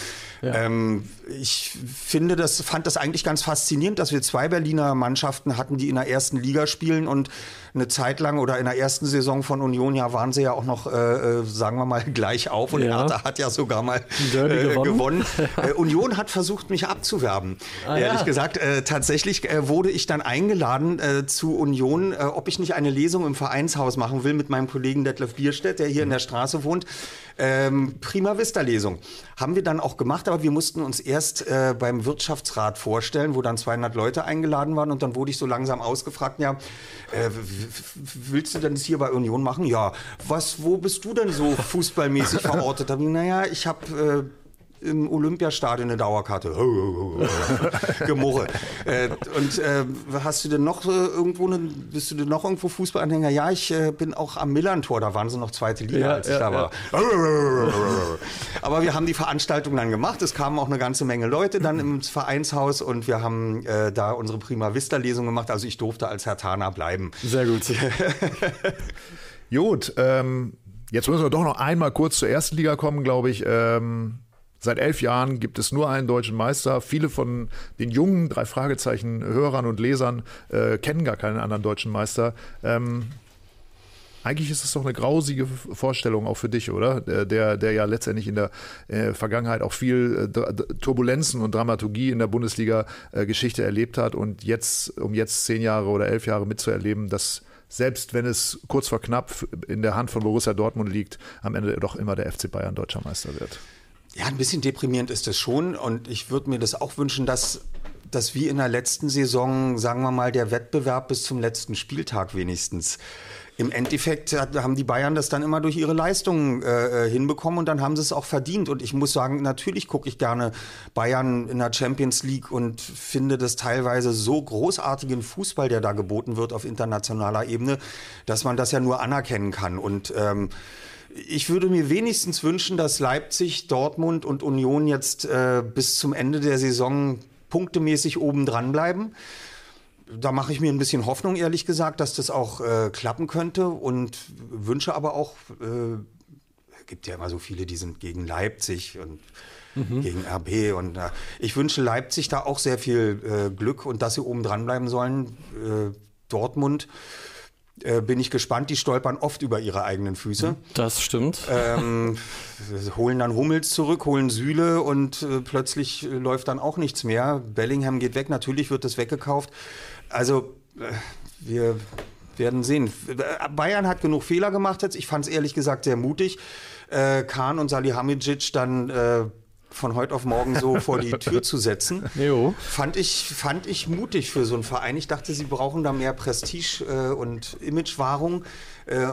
Ja. Ähm, ich finde das, fand das eigentlich ganz faszinierend, dass wir zwei Berliner Mannschaften hatten, die in der ersten Liga spielen spielen und eine Zeit lang oder in der ersten Saison von Union ja waren sie ja auch noch, äh, äh sagen wir mal, gleich auf und ja. Hertha hat ja sogar mal äh, gewonnen. äh, Union hat versucht, mich abzuwerben. Ah, Ehrlich ja. gesagt, äh, tatsächlich äh, wurde ich dann eingeladen zu Union, ob ich nicht eine Lesung im Vereinshaus machen will mit meinem Kollegen Detlef Bierstedt, der hier in der Straße wohnt. Ähm, Prima Vista Lesung. Haben wir dann auch gemacht, aber wir mussten uns erst äh, beim Wirtschaftsrat vorstellen, wo dann 200 Leute eingeladen waren und dann wurde ich so langsam ausgefragt, ja, äh, willst du denn das hier bei Union machen? Ja. Was, wo bist du denn so fußballmäßig verortet? naja, ich habe äh, im Olympiastadion eine Dauerkarte. Gemurre. äh, und äh, hast du denn noch äh, irgendwo, eine, bist du denn noch irgendwo Fußballanhänger? Ja, ich äh, bin auch am Millantor, da waren sie noch zweite Liga, ja, als ich ja, da war. Ja. Aber wir haben die Veranstaltung dann gemacht. Es kamen auch eine ganze Menge Leute dann im Vereinshaus und wir haben äh, da unsere Prima Vista Lesung gemacht. Also ich durfte als Herr Tana bleiben. Sehr gut. gut, ähm, jetzt müssen wir doch noch einmal kurz zur ersten Liga kommen, glaube ich. Ähm Seit elf Jahren gibt es nur einen deutschen Meister. Viele von den jungen drei Fragezeichen Hörern und Lesern äh, kennen gar keinen anderen deutschen Meister. Ähm, eigentlich ist es doch eine grausige Vorstellung auch für dich, oder? Der, der ja letztendlich in der äh, Vergangenheit auch viel äh, Turbulenzen und Dramaturgie in der Bundesliga-Geschichte äh, erlebt hat und jetzt, um jetzt zehn Jahre oder elf Jahre mitzuerleben, dass selbst wenn es kurz vor knapp in der Hand von Borussia Dortmund liegt, am Ende doch immer der FC Bayern deutscher Meister wird. Ja, ein bisschen deprimierend ist es schon und ich würde mir das auch wünschen, dass dass wie in der letzten Saison, sagen wir mal, der Wettbewerb bis zum letzten Spieltag wenigstens im Endeffekt haben die Bayern das dann immer durch ihre Leistungen äh, hinbekommen und dann haben sie es auch verdient. Und ich muss sagen, natürlich gucke ich gerne Bayern in der Champions League und finde das teilweise so großartigen Fußball, der da geboten wird auf internationaler Ebene, dass man das ja nur anerkennen kann. Und ähm, ich würde mir wenigstens wünschen, dass Leipzig, Dortmund und Union jetzt äh, bis zum Ende der Saison punktemäßig oben dran bleiben da mache ich mir ein bisschen Hoffnung, ehrlich gesagt, dass das auch äh, klappen könnte und wünsche aber auch, äh, gibt ja immer so viele, die sind gegen Leipzig und mhm. gegen RB und äh, ich wünsche Leipzig da auch sehr viel äh, Glück und dass sie oben dran bleiben sollen. Äh, Dortmund äh, bin ich gespannt. Die stolpern oft über ihre eigenen Füße. Das stimmt. Ähm, holen dann Hummels zurück, holen Sühle und äh, plötzlich läuft dann auch nichts mehr. Bellingham geht weg, natürlich wird das weggekauft. Also äh, wir werden sehen. Bayern hat genug Fehler gemacht jetzt. Ich fand es ehrlich gesagt sehr mutig. Äh, Kahn und Salihamidzic dann äh, von heute auf morgen so vor die Tür zu setzen. Jo. Fand ich, fand ich mutig für so einen Verein. Ich dachte, sie brauchen da mehr Prestige äh, und Imagewahrung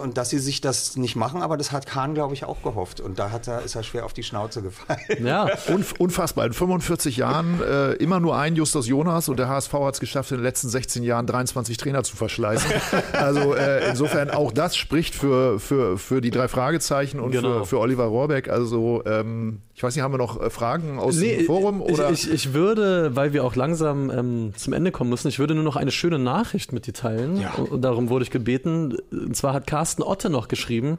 und dass sie sich das nicht machen, aber das hat Kahn, glaube ich, auch gehofft. Und da hat er, ist er schwer auf die Schnauze gefallen. Ja, unfassbar. In 45 Jahren äh, immer nur ein Justus Jonas und der HSV hat es geschafft, in den letzten 16 Jahren 23 Trainer zu verschleißen. Also äh, insofern auch das spricht für, für, für die drei Fragezeichen und genau. für, für Oliver Rohrbeck. Also ähm, ich weiß nicht, haben wir noch äh, Fragen aus nee, dem Forum? Oder? Ich, ich, ich, würde, weil wir auch langsam ähm, zum Ende kommen müssen, ich würde nur noch eine schöne Nachricht mit dir teilen. Ja. Und, und darum wurde ich gebeten. Und zwar hat Carsten Otte noch geschrieben,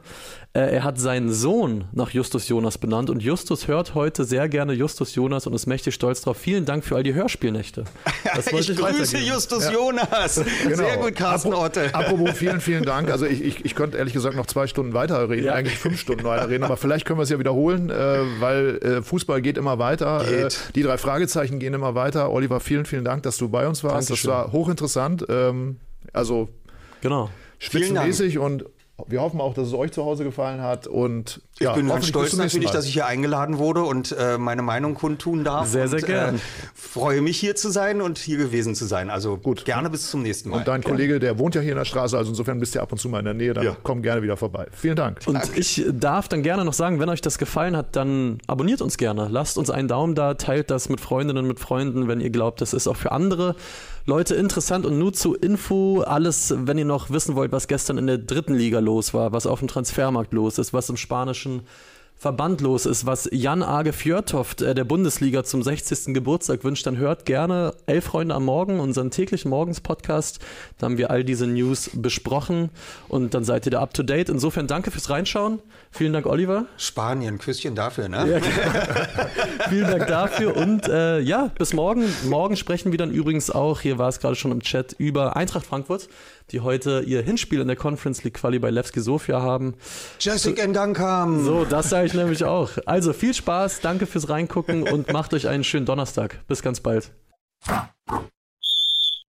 äh, er hat seinen Sohn nach Justus Jonas benannt und Justus hört heute sehr gerne Justus Jonas und ist mächtig stolz drauf. Vielen Dank für all die Hörspielnächte. Das ich, ich grüße Justus ja. Jonas. Genau. Sehr gut, Carsten Otte. Apropos vielen, vielen Dank. Also ich, ich, ich könnte ehrlich gesagt noch zwei Stunden weiterreden, ja. eigentlich fünf Stunden weiterreden, aber vielleicht können wir es ja wiederholen, äh, weil äh, Fußball geht immer weiter. Geht. Äh, die drei Fragezeichen gehen immer weiter. Oliver, vielen, vielen Dank, dass du bei uns warst. Dankeschön. Das war hochinteressant. Ähm, also genau. Spitzenmäßig und wir hoffen auch, dass es euch zu Hause gefallen hat. Und ja, ich bin ganz stolz natürlich, dass ich hier eingeladen wurde und äh, meine Meinung kundtun darf. Sehr, sehr gerne. Äh, freue mich hier zu sein und hier gewesen zu sein. Also gut. Gerne bis zum nächsten Mal. Und dein Kollege, der wohnt ja hier in der Straße, also insofern bist du ab und zu mal in der Nähe, dann ja. komm gerne wieder vorbei. Vielen Dank. Und Dank. ich darf dann gerne noch sagen, wenn euch das gefallen hat, dann abonniert uns gerne. Lasst uns einen Daumen da, teilt das mit Freundinnen, mit Freunden, wenn ihr glaubt, das ist auch für andere Leute, interessant und nur zu Info, alles, wenn ihr noch wissen wollt, was gestern in der dritten Liga los war, was auf dem Transfermarkt los ist, was im spanischen Verband los ist, was Jan Age Fjörtoft äh, der Bundesliga zum 60. Geburtstag wünscht, dann hört gerne Elf Freunde am Morgen, unseren täglichen Morgens-Podcast. Da haben wir all diese News besprochen und dann seid ihr da up to date. Insofern danke fürs Reinschauen. Vielen Dank, Oliver. Spanien, Küsschen dafür, ne? Ja, genau. Vielen Dank dafür und äh, ja, bis morgen. Morgen sprechen wir dann übrigens auch, hier war es gerade schon im Chat, über Eintracht Frankfurt die heute ihr Hinspiel in der Conference League Quali bei Levski Sofia haben. Jessica so, Dankam. So, das sage ich nämlich auch. Also viel Spaß, danke fürs Reingucken und macht euch einen schönen Donnerstag. Bis ganz bald.